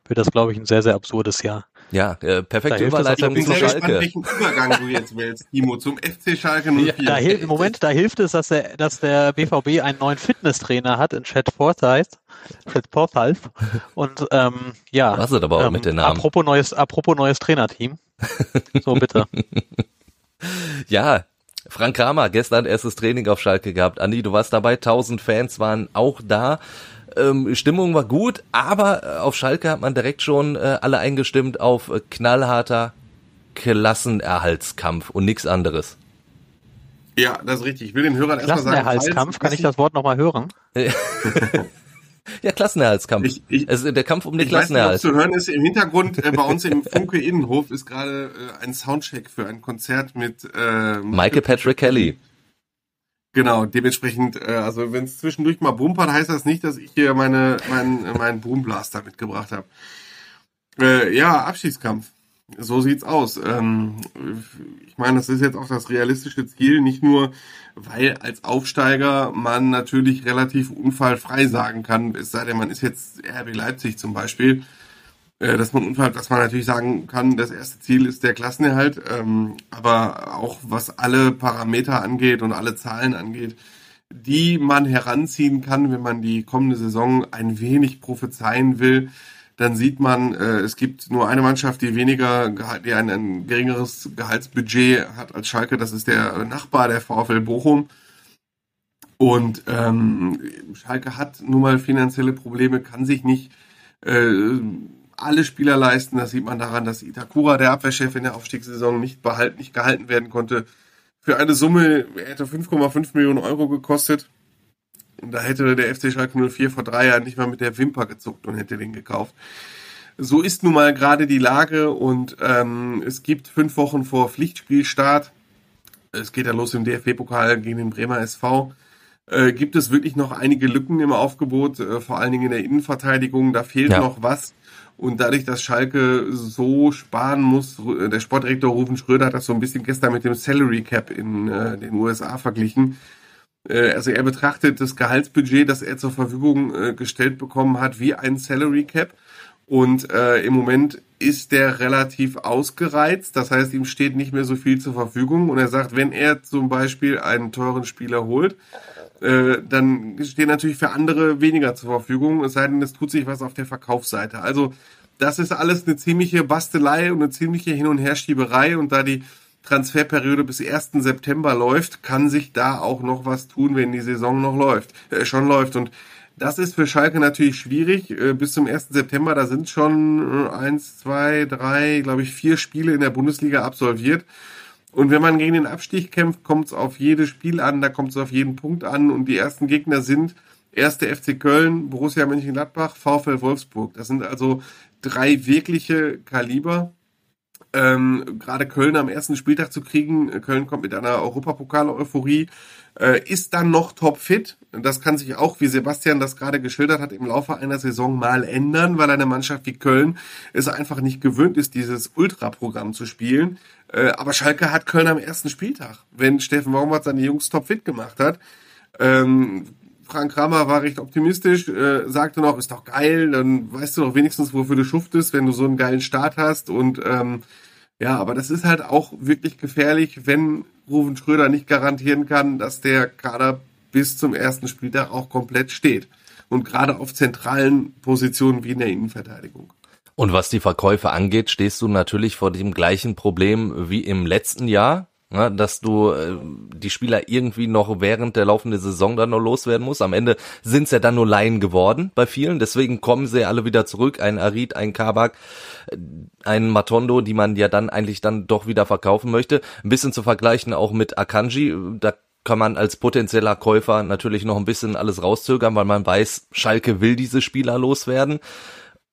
wird das, glaube ich, ein sehr, sehr absurdes Jahr. Ja, äh, perfekte Überleitung zu Schalke. Gespannt, welchen Übergang du jetzt wählst, Timo, zum FC Schalke 04. Ja, da Im Moment, da hilft es, dass der, dass der BVB einen neuen Fitnesstrainer hat in Chad Forsyth. Chad Forsyth. Und ähm, ja. Was ist aber auch ähm, mit den Namen? Apropos neues, apropos neues Trainerteam. So bitte. *laughs* ja, Frank Kramer, gestern erstes Training auf Schalke gehabt. Andi, du warst dabei, 1000 Fans waren auch da. Ähm, Stimmung war gut, aber äh, auf Schalke hat man direkt schon äh, alle eingestimmt auf äh, knallharter Klassenerhaltskampf und nichts anderes. Ja, das ist richtig. Ich will den Hörern erstmal sagen. Klassenerhaltskampf, kann ich das Wort nochmal hören? *laughs* *laughs* Ja, Klassenerhaltskampf. Ich, ich, also der Kampf um den Klassenerhalt. Weiß nicht, zu hören ist im Hintergrund äh, bei uns im *laughs* Funke Innenhof ist gerade äh, ein Soundcheck für ein Konzert mit äh, Michael Patrick Kelly. Genau, dementsprechend, äh, also wenn es zwischendurch mal bumpert, heißt das nicht, dass ich hier meine meinen meinen Boomblaster mitgebracht habe. Äh, ja, Abschiedskampf. So sieht's aus. Ähm, ich meine, das ist jetzt auch das realistische Ziel, nicht nur, weil als Aufsteiger man natürlich relativ unfallfrei sagen kann, es sei denn, man ist jetzt RB Leipzig zum Beispiel, äh, dass man unfall, dass man natürlich sagen kann, das erste Ziel ist der Klassenerhalt, ähm, aber auch was alle Parameter angeht und alle Zahlen angeht, die man heranziehen kann, wenn man die kommende Saison ein wenig prophezeien will, dann sieht man, äh, es gibt nur eine Mannschaft, die weniger, die ein, ein geringeres Gehaltsbudget hat als Schalke. Das ist der Nachbar, der VfL Bochum. Und ähm, Schalke hat nun mal finanzielle Probleme, kann sich nicht äh, alle Spieler leisten. Das sieht man daran, dass Itakura, der Abwehrchef in der Aufstiegssaison, nicht behalten, nicht gehalten werden konnte. Für eine Summe, hätte 5,5 Millionen Euro gekostet. Da hätte der FC Schalke 04 vor drei Jahren nicht mal mit der Wimper gezuckt und hätte den gekauft. So ist nun mal gerade die Lage und ähm, es gibt fünf Wochen vor Pflichtspielstart. Es geht ja los im DFB-Pokal gegen den Bremer SV. Äh, gibt es wirklich noch einige Lücken im Aufgebot, äh, vor allen Dingen in der Innenverteidigung. Da fehlt ja. noch was. Und dadurch, dass Schalke so sparen muss, der Sportdirektor Rufen Schröder hat das so ein bisschen gestern mit dem Salary Cap in äh, den USA verglichen. Äh, also er betrachtet das Gehaltsbudget, das er zur Verfügung äh, gestellt bekommen hat, wie ein Salary Cap. Und äh, im Moment ist der relativ ausgereizt. Das heißt, ihm steht nicht mehr so viel zur Verfügung. Und er sagt, wenn er zum Beispiel einen teuren Spieler holt, äh, dann steht natürlich für andere weniger zur Verfügung. Es sei denn, es tut sich was auf der Verkaufsseite. Also das ist alles eine ziemliche Bastelei und eine ziemliche Hin- und Herschieberei. Und da die Transferperiode bis 1. September läuft, kann sich da auch noch was tun, wenn die Saison noch läuft, äh, schon läuft. Und das ist für Schalke natürlich schwierig. Äh, bis zum 1. September, da sind schon äh, eins, zwei, drei, glaube ich, vier Spiele in der Bundesliga absolviert. Und wenn man gegen den Abstieg kämpft, kommt es auf jedes Spiel an, da kommt es auf jeden Punkt an. Und die ersten Gegner sind erste FC Köln, Borussia Mönchengladbach, VfL Wolfsburg. Das sind also drei wirkliche Kaliber ähm, gerade Köln am ersten Spieltag zu kriegen. Köln kommt mit einer Europapokal-Euphorie, äh, ist dann noch topfit. Das kann sich auch, wie Sebastian das gerade geschildert hat, im Laufe einer Saison mal ändern, weil eine Mannschaft wie Köln es einfach nicht gewöhnt ist, dieses Ultra-Programm zu spielen. Äh, aber Schalke hat Köln am ersten Spieltag, wenn Steffen Baumgart seine Jungs topfit gemacht hat. Ähm, Frank Kramer war recht optimistisch, äh, sagte noch, ist doch geil, dann weißt du doch wenigstens, wofür du schuftest, wenn du so einen geilen Start hast und ähm, Ja, aber das ist halt auch wirklich gefährlich, wenn Ruven Schröder nicht garantieren kann, dass der Kader bis zum ersten Spieltag auch komplett steht. Und gerade auf zentralen Positionen wie in der Innenverteidigung. Und was die Verkäufe angeht, stehst du natürlich vor dem gleichen Problem wie im letzten Jahr, ne, dass du äh, die Spieler irgendwie noch während der laufenden Saison dann noch loswerden musst. Am Ende sind es ja dann nur Laien geworden bei vielen, deswegen kommen sie alle wieder zurück. Ein Arid, ein Kabak, äh, ein Matondo, die man ja dann eigentlich dann doch wieder verkaufen möchte. Ein bisschen zu vergleichen auch mit Akanji, da kann man als potenzieller Käufer natürlich noch ein bisschen alles rauszögern, weil man weiß, Schalke will diese Spieler loswerden.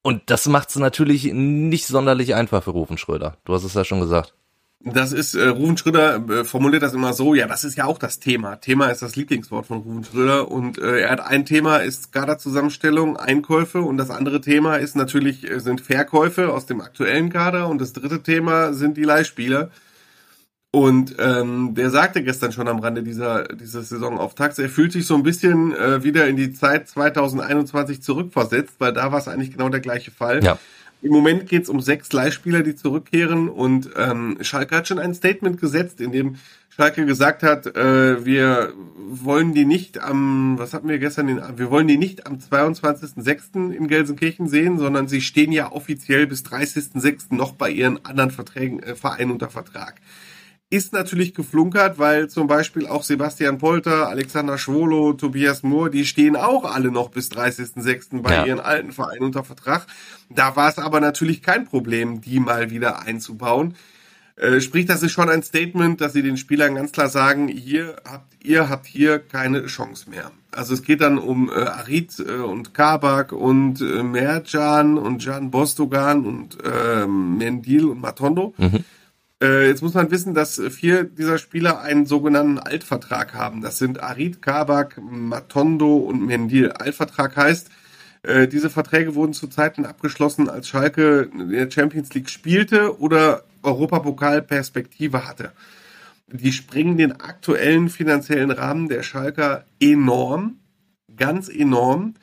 Und das macht es natürlich nicht sonderlich einfach für Rufen Schröder. Du hast es ja schon gesagt. Das ist, äh, Rufen Schröder äh, formuliert das immer so, ja, das ist ja auch das Thema. Thema ist das Lieblingswort von Rufen Schröder und äh, er hat ein Thema ist Kaderzusammenstellung, Einkäufe und das andere Thema ist natürlich, äh, sind Verkäufe aus dem aktuellen Kader und das dritte Thema sind die Leihspieler. Und ähm, der sagte gestern schon am Rande dieser, dieser Saisonauftakts, er fühlt sich so ein bisschen äh, wieder in die Zeit 2021 zurückversetzt, weil da war es eigentlich genau der gleiche Fall. Ja. Im Moment geht es um sechs Leihspieler, die zurückkehren und ähm, Schalke hat schon ein Statement gesetzt, in dem Schalke gesagt hat, äh, wir wollen die nicht am, was hatten wir gestern, den, wir wollen die nicht am 22.06. in Gelsenkirchen sehen, sondern sie stehen ja offiziell bis 30.06. noch bei ihren anderen Verträgen, äh, Vereinen unter Vertrag ist natürlich geflunkert, weil zum Beispiel auch Sebastian Polter, Alexander Schwolo, Tobias Mohr, die stehen auch alle noch bis 30.06. bei ja. ihren alten Vereinen unter Vertrag. Da war es aber natürlich kein Problem, die mal wieder einzubauen. Äh, sprich, das ist schon ein Statement, dass sie den Spielern ganz klar sagen, hier habt ihr habt hier keine Chance mehr. Also es geht dann um äh, Arid äh, und Kabak und äh, Merjan und Jan Bostogan und äh, Mendil und Matondo. Mhm äh, jetzt muss man wissen, dass vier dieser Spieler einen sogenannten Altvertrag haben. Das sind Arid, Kabak, Matondo und Mendil. Altvertrag heißt, äh, diese Verträge wurden zu Zeiten abgeschlossen, als Schalke in der Champions League spielte oder Europapokal-Perspektive hatte. Die springen den aktuellen finanziellen Rahmen der Schalker enorm, ganz enorm.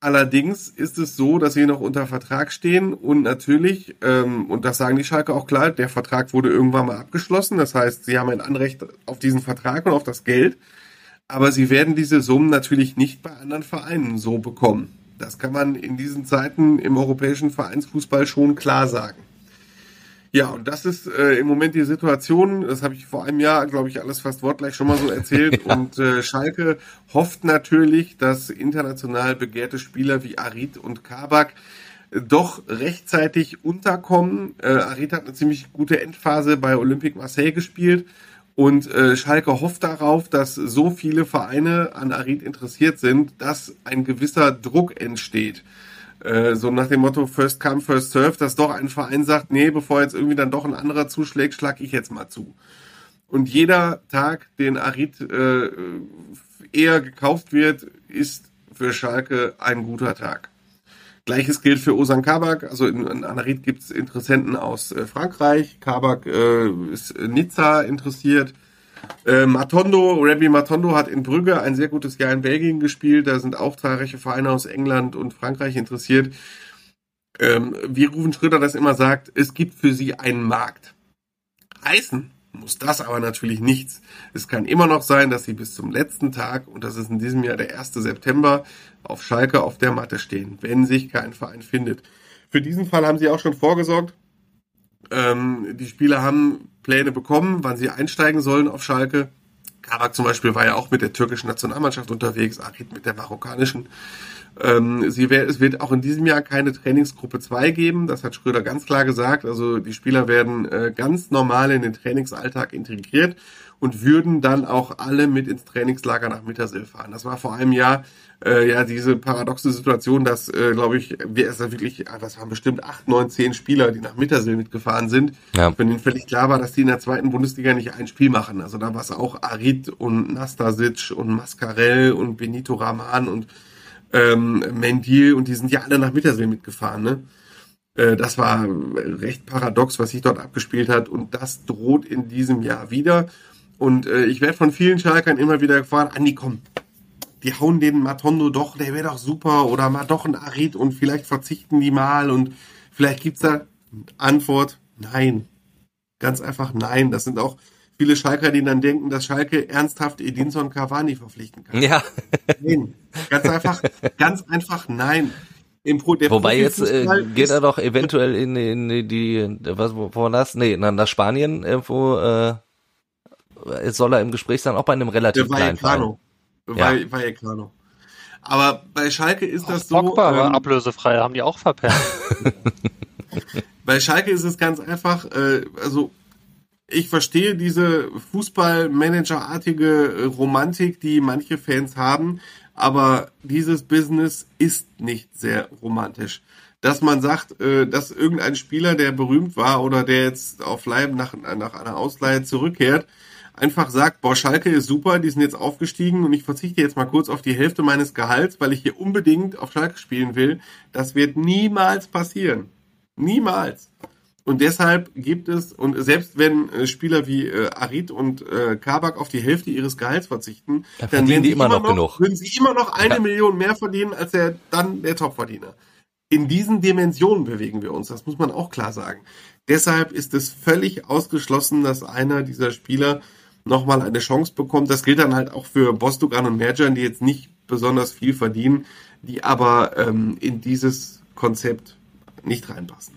Allerdings ist es so, dass sie noch unter Vertrag stehen und natürlich, ähm, und das sagen die Schalke auch klar, der Vertrag wurde irgendwann mal abgeschlossen. Das heißt, sie haben ein Anrecht auf diesen Vertrag und auf das Geld. Aber sie werden diese Summen natürlich nicht bei anderen Vereinen so bekommen. Das kann man in diesen Zeiten im europäischen Vereinsfußball schon klar sagen. Ja, und das ist äh, im Moment die Situation. Das habe ich vor einem Jahr, glaube ich, alles fast wortgleich schon mal so erzählt. *laughs* ja. Und äh, Schalke hofft natürlich, dass international begehrte Spieler wie Arid und Kabak äh, doch rechtzeitig unterkommen. Äh, Arid hat eine ziemlich gute Endphase bei Olympique Marseille gespielt. Und äh, Schalke hofft darauf, dass so viele Vereine an Arid interessiert sind, dass ein gewisser Druck entsteht. Äh, so nach dem Motto First Come, First Serve, dass doch ein Verein sagt, nee, bevor jetzt irgendwie dann doch ein anderer zuschlägt, schlag ich jetzt mal zu. Und jeder Tag, den Arid äh, eher gekauft wird, ist für Schalke ein guter Tag. Gleiches gilt für Osan Kabak. Also in, in Anarid gibt es Interessenten aus äh, Frankreich. Kabak äh, ist Nizza interessiert. Äh, Matondo, Rabbi Matondo hat in Brügge ein sehr gutes Jahr in Belgien gespielt. Da sind auch zahlreiche Vereine aus England und Frankreich interessiert. Ähm, wie Rufen Schröder das immer sagt, es gibt für sie einen Markt. Heißen muss das aber natürlich nichts. Es kann immer noch sein, dass sie bis zum letzten Tag, und das ist in diesem Jahr der 1. September, auf Schalke auf der Matte stehen, wenn sich kein Verein findet. Für diesen Fall haben sie auch schon vorgesorgt. Ähm, die Spieler haben Pläne bekommen, wann sie einsteigen sollen auf Schalke. Kabak zum Beispiel war ja auch mit der türkischen Nationalmannschaft unterwegs, Arid mit der marokkanischen. Ähm, sie wär, es wird auch in diesem Jahr keine Trainingsgruppe 2 geben, das hat Schröder ganz klar gesagt. Also die Spieler werden äh, ganz normal in den Trainingsalltag integriert und würden dann auch alle mit ins Trainingslager nach Mittersill fahren. Das war vor einem Jahr äh, ja diese paradoxe Situation, dass, äh, glaube ich, wir es da wirklich, ah, das waren bestimmt acht, neun, zehn Spieler, die nach Mittersill mitgefahren sind, ja. wenn ihnen völlig klar war, dass die in der zweiten Bundesliga nicht ein Spiel machen. Also da war es auch Arid und Nastasic und Mascarell und Benito Rahman und ähm, Mendil und die sind ja alle nach Mittersill mitgefahren, ne? Äh, das war recht paradox, was sich dort abgespielt hat und das droht in diesem Jahr wieder. Und äh, ich werde von vielen Schalkern immer wieder gefragt, Andi, komm, die hauen den Matondo doch, der wäre doch super oder mal doch ein Arid und vielleicht verzichten die mal und vielleicht gibt's da Antwort, nein, Ganz einfach nein. Das sind auch viele Schalker, die dann denken, dass Schalke ernsthaft Edinson Cavani verpflichten kann. Ja. Nein. Ganz einfach, ganz einfach nein. Im Pro, Wobei jetzt äh, geht er doch eventuell in, in die, was, wo war das? Nee, nach Spanien, wo äh, soll er im Gespräch sein, auch bei einem relativ kleinen Verein. Ja. Vallecano. Aber bei Schalke ist das so. Pogba war ähm, ablösefrei, haben die auch verperrt. *laughs* bei Schalke ist es ganz einfach, äh, also ich verstehe diese Fußballmanagerartige Romantik, die manche Fans haben, aber dieses Business ist nicht sehr romantisch. Dass man sagt, äh, dass irgendein Spieler, der berühmt war oder der jetzt auf Leib nach, nach einer Ausleihe zurückkehrt, einfach sagt, boah, Schalke ist super, die sind jetzt aufgestiegen und ich verzichte jetzt mal kurz auf die Hälfte meines Gehalts, weil ich hier unbedingt auf Schalke spielen will. Das wird niemals passieren. Niemals. Und deshalb gibt es, und selbst wenn äh, Spieler wie äh, Arid und äh, Kabak auf die Hälfte ihres Gehalts verzichten, dann, dann werden die immer noch, noch genug. Würden sie immer noch eine ja. Million mehr verdienen als der, dann der Topverdiener. In diesen Dimensionen bewegen wir uns, das muss man auch klar sagen. Deshalb ist es völlig ausgeschlossen, dass einer dieser Spieler nochmal eine Chance bekommt. Das gilt dann halt auch für Bostogan und Merjan, die jetzt nicht besonders viel verdienen, die aber ähm, in dieses Konzept nicht reinpassen.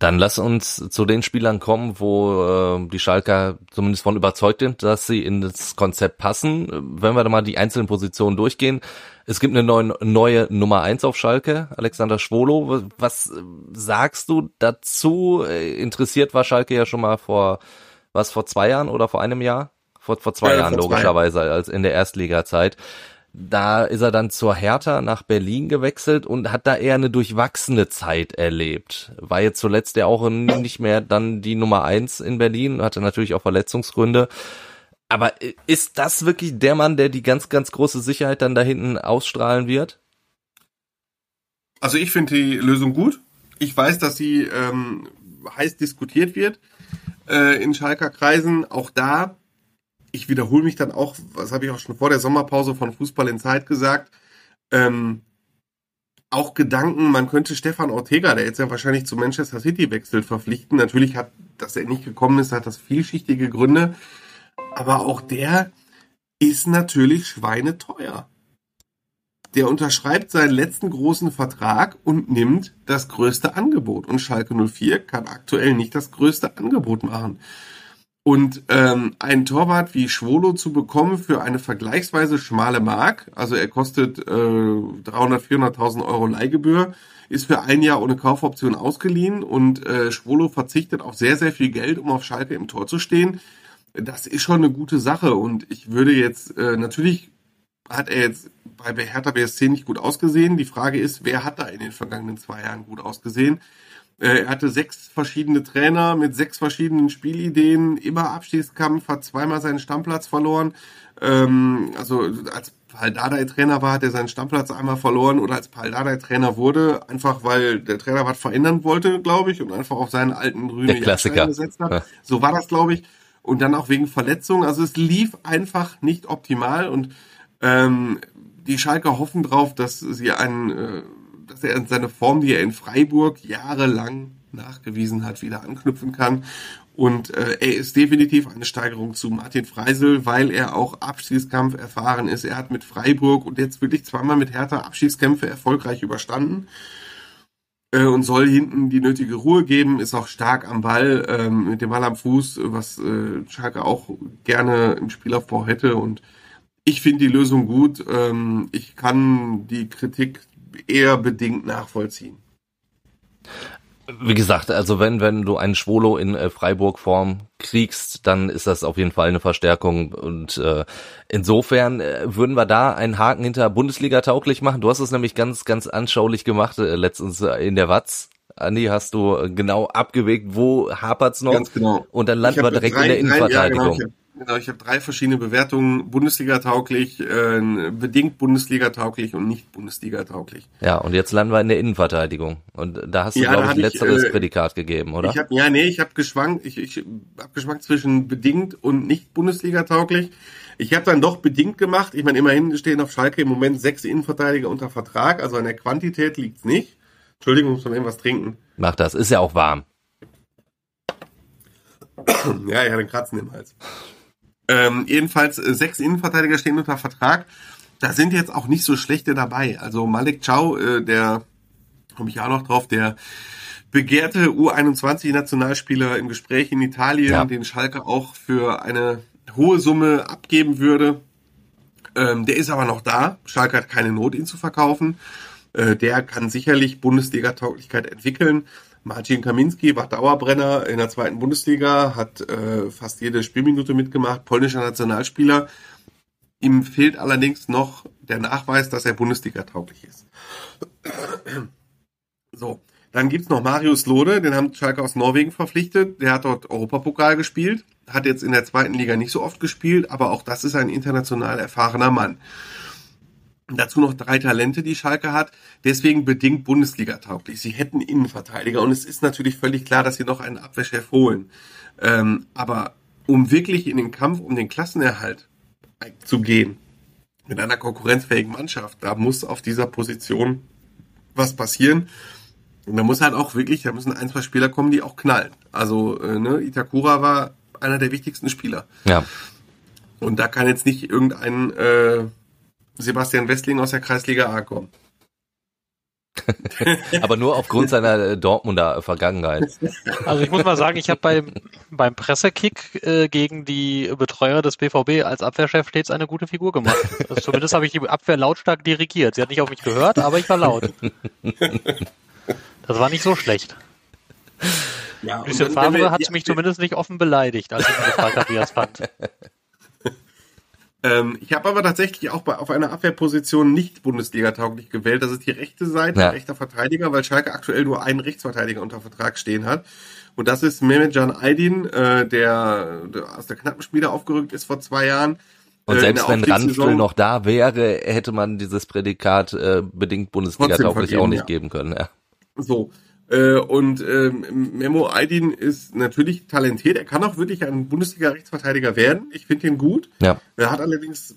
Dann lass uns zu den Spielern kommen, wo äh, die Schalker zumindest von überzeugt sind, dass sie in das Konzept passen. Wenn wir da mal die einzelnen Positionen durchgehen. Es gibt eine neue, neue Nummer eins auf Schalke, Alexander Schwolo. Was sagst du dazu? Interessiert war Schalke ja schon mal vor was vor zwei Jahren oder vor einem Jahr? Vor, vor zwei ja, Jahren vor logischerweise, zwei. als in der Erstliga-Zeit. Da ist er dann zur Hertha nach Berlin gewechselt und hat da eher eine durchwachsene Zeit erlebt. War jetzt zuletzt ja auch nicht mehr dann die Nummer eins in Berlin, hatte natürlich auch Verletzungsgründe. Aber ist das wirklich der Mann, der die ganz, ganz große Sicherheit dann da hinten ausstrahlen wird? Also ich finde die Lösung gut. Ich weiß, dass sie ähm, heiß diskutiert wird äh, in Schalker Kreisen. Auch da, ich wiederhole mich dann auch, was habe ich auch schon vor der Sommerpause von Fußball in Zeit gesagt, ähm, auch Gedanken, man könnte Stefan Ortega, der jetzt ja wahrscheinlich zu Manchester City wechselt, verpflichten. Natürlich hat, dass er nicht gekommen ist, hat das vielschichtige Gründe. Aber auch der ist natürlich schweineteuer der unterschreibt seinen letzten großen Vertrag und nimmt das größte Angebot. Und Schalke 04 kann aktuell nicht das größte Angebot machen. Und ähm, einen Torwart wie Schwolo zu bekommen für eine vergleichsweise schmale Mark, also er kostet äh, 300, 400.000 Euro Leihgebühr, ist für ein Jahr ohne Kaufoption ausgeliehen und äh, Schwolo verzichtet auf sehr, sehr viel Geld, um auf Schalke im Tor zu stehen. Das ist schon eine gute Sache und ich würde jetzt, äh, natürlich hat er jetzt bei Hertha BSC nicht gut ausgesehen. Die Frage ist, wer hat da in den vergangenen zwei Jahren gut ausgesehen? Äh, er hatte sechs verschiedene Trainer mit sechs verschiedenen Spielideen, immer Abstiegskampf, hat zweimal seinen Stammplatz verloren. Ähm, also als Paul Dardai Trainer war, hat er seinen Stammplatz einmal verloren oder als Paul Dardai Trainer wurde, einfach weil der Trainer was verändern wollte, glaube ich, und einfach auf seinen alten Rühne gesetzt hat. Ja. So war das, glaube ich. Und dann auch wegen Verletzungen. Also es lief einfach nicht optimal und ähm, die Schalker hoffen drauf, dass sie einen, äh, dass er seine Form, die er in Freiburg jahrelang nachgewiesen hat, wieder anknüpfen kann. Und äh, er ist definitiv eine Steigerung zu Martin Freisel, weil er auch Abschießkampf erfahren ist. Er hat mit Freiburg und jetzt wirklich zweimal mit Hertha Abschießkämpfe erfolgreich überstanden äh, und soll hinten die nötige Ruhe geben, ist auch stark am Ball, ähm, mit dem Ball am Fuß, was äh, Schalke auch gerne im Spielaufbau hätte und ich finde die Lösung gut. Ähm, ich kann die Kritik eher bedingt nachvollziehen. Wie gesagt, also wenn, wenn du einen Schwolo in äh, Freiburg-Form kriegst, dann ist das auf jeden Fall eine Verstärkung. Und äh, insofern äh, würden wir da einen Haken hinter Bundesliga tauglich machen. Du hast es nämlich ganz, ganz anschaulich gemacht äh, letztens äh, in der Watz. Andi, hast du äh, genau abgewegt, wo hapert's noch? Ganz genau. Und dann landen wir direkt drei, in der Innenverteidigung. Drei, ja, genau. Genau, ich habe drei verschiedene Bewertungen, Bundesliga-tauglich, äh, bedingt Bundesliga-tauglich und nicht Bundesliga-tauglich. Ja, und jetzt landen wir in der Innenverteidigung. Und da hast du, ja, glaube ich, letzteres äh, Prädikat gegeben, oder? Ich hab, ja, nee, ich habe geschwankt, ich, ich hab geschwankt zwischen bedingt und nicht Bundesliga-tauglich. Ich habe dann doch bedingt gemacht. Ich meine, immerhin stehen auf Schalke im Moment sechs Innenverteidiger unter Vertrag, also an der Quantität liegt's nicht. Entschuldigung, muss man irgendwas trinken. Mach das, ist ja auch warm. ja, er hat einen Kratzen im Hals. Ähm, jedenfalls, äh, sechs Innenverteidiger stehen unter Vertrag. Da sind jetzt auch nicht so schlechte dabei. Also Malik Chow, äh, der, komme ich auch noch drauf, der begehrte U21-Nationalspieler im Gespräch in Italien, ja. den Schalke auch für eine hohe Summe abgeben würde. Ähm, der ist aber noch da. Schalke hat keine Not, ihn zu verkaufen. Äh, der kann sicherlich Bundesliga-Tauglichkeit entwickeln. Marcin Kaminski war Dauerbrenner in der zweiten Bundesliga, hat äh, fast jede Spielminute mitgemacht, polnischer Nationalspieler. Ihm fehlt allerdings noch der Nachweis, dass er Bundesliga tauglich ist. So, dann gibt's noch Marius Lode, den haben Schalke aus Norwegen verpflichtet. Der hat dort Europapokal gespielt, hat jetzt in der zweiten Liga nicht so oft gespielt, aber auch das ist ein international erfahrener Mann. Dazu noch drei Talente, die Schalke hat. Deswegen bedingt Bundesliga tauglich. Sie hätten Innenverteidiger und es ist natürlich völlig klar, dass sie noch einen Abwehrchef holen. Ähm, aber um wirklich in den Kampf um den Klassenerhalt zu gehen, mit einer konkurrenzfähigen Mannschaft, da muss auf dieser Position was passieren. Und da muss halt auch wirklich, da müssen ein, zwei Spieler kommen, die auch knallen. Also, äh, ne, Itakura war einer der wichtigsten Spieler. Ja. Und da kann jetzt nicht irgendein äh, Sebastian Westling aus der Kreisliga A kommen. *laughs* Aber nur aufgrund seiner äh, Dortmunder Vergangenheit. Also ich muss mal sagen, ich habe beim, beim Pressekick äh, gegen die Betreuer des BVB als Abwehrchef stets eine gute Figur gemacht. Also zumindest habe ich die Abwehr lautstark dirigiert. Sie hat nicht auf mich gehört, aber ich war laut. Das war nicht so schlecht. Ja, Lucien Favre hat mich zumindest nicht offen beleidigt, als ich ihn gefragt habe, wie er es fand. Ähm, ich habe aber tatsächlich auch bei, auf einer Abwehrposition nicht Bundesliga-tauglich gewählt. Das ist die rechte Seite, ja. rechter Verteidiger, weil Schalke aktuell nur einen Rechtsverteidiger unter Vertrag stehen hat. Und das ist Mehmet Can Aydin, äh, der, der aus der Knappenschmiede aufgerückt ist vor zwei Jahren. Und äh, selbst wenn Randstühl noch da wäre, hätte man dieses Prädikat äh, bedingt Bundesliga-tauglich auch nicht ja. geben können. Ja. So, äh, und ähm, Memo Aydin ist natürlich talentiert. Er kann auch wirklich ein Bundesliga-Rechtsverteidiger werden. Ich finde ihn gut. Ja. Er hat allerdings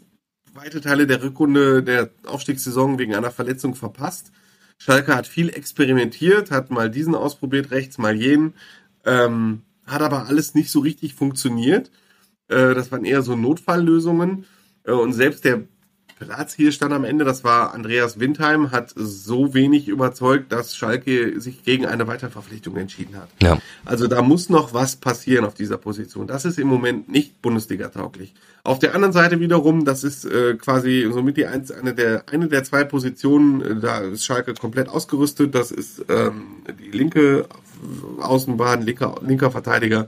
weite Teile der Rückrunde der Aufstiegssaison wegen einer Verletzung verpasst. Schalke hat viel experimentiert, hat mal diesen ausprobiert, rechts mal jenen, ähm, hat aber alles nicht so richtig funktioniert. Äh, das waren eher so Notfalllösungen. Äh, und selbst der Platz hier stand am Ende, das war Andreas Windheim, hat so wenig überzeugt, dass Schalke sich gegen eine Weiterverpflichtung entschieden hat. Ja. Also da muss noch was passieren auf dieser Position. Das ist im Moment nicht Bundesliga-tauglich. Auf der anderen Seite wiederum, das ist äh, quasi somit die eins, eine der eine der zwei Positionen, äh, da ist Schalke komplett ausgerüstet. Das ist ähm, die linke Außenbahn, linker, linker Verteidiger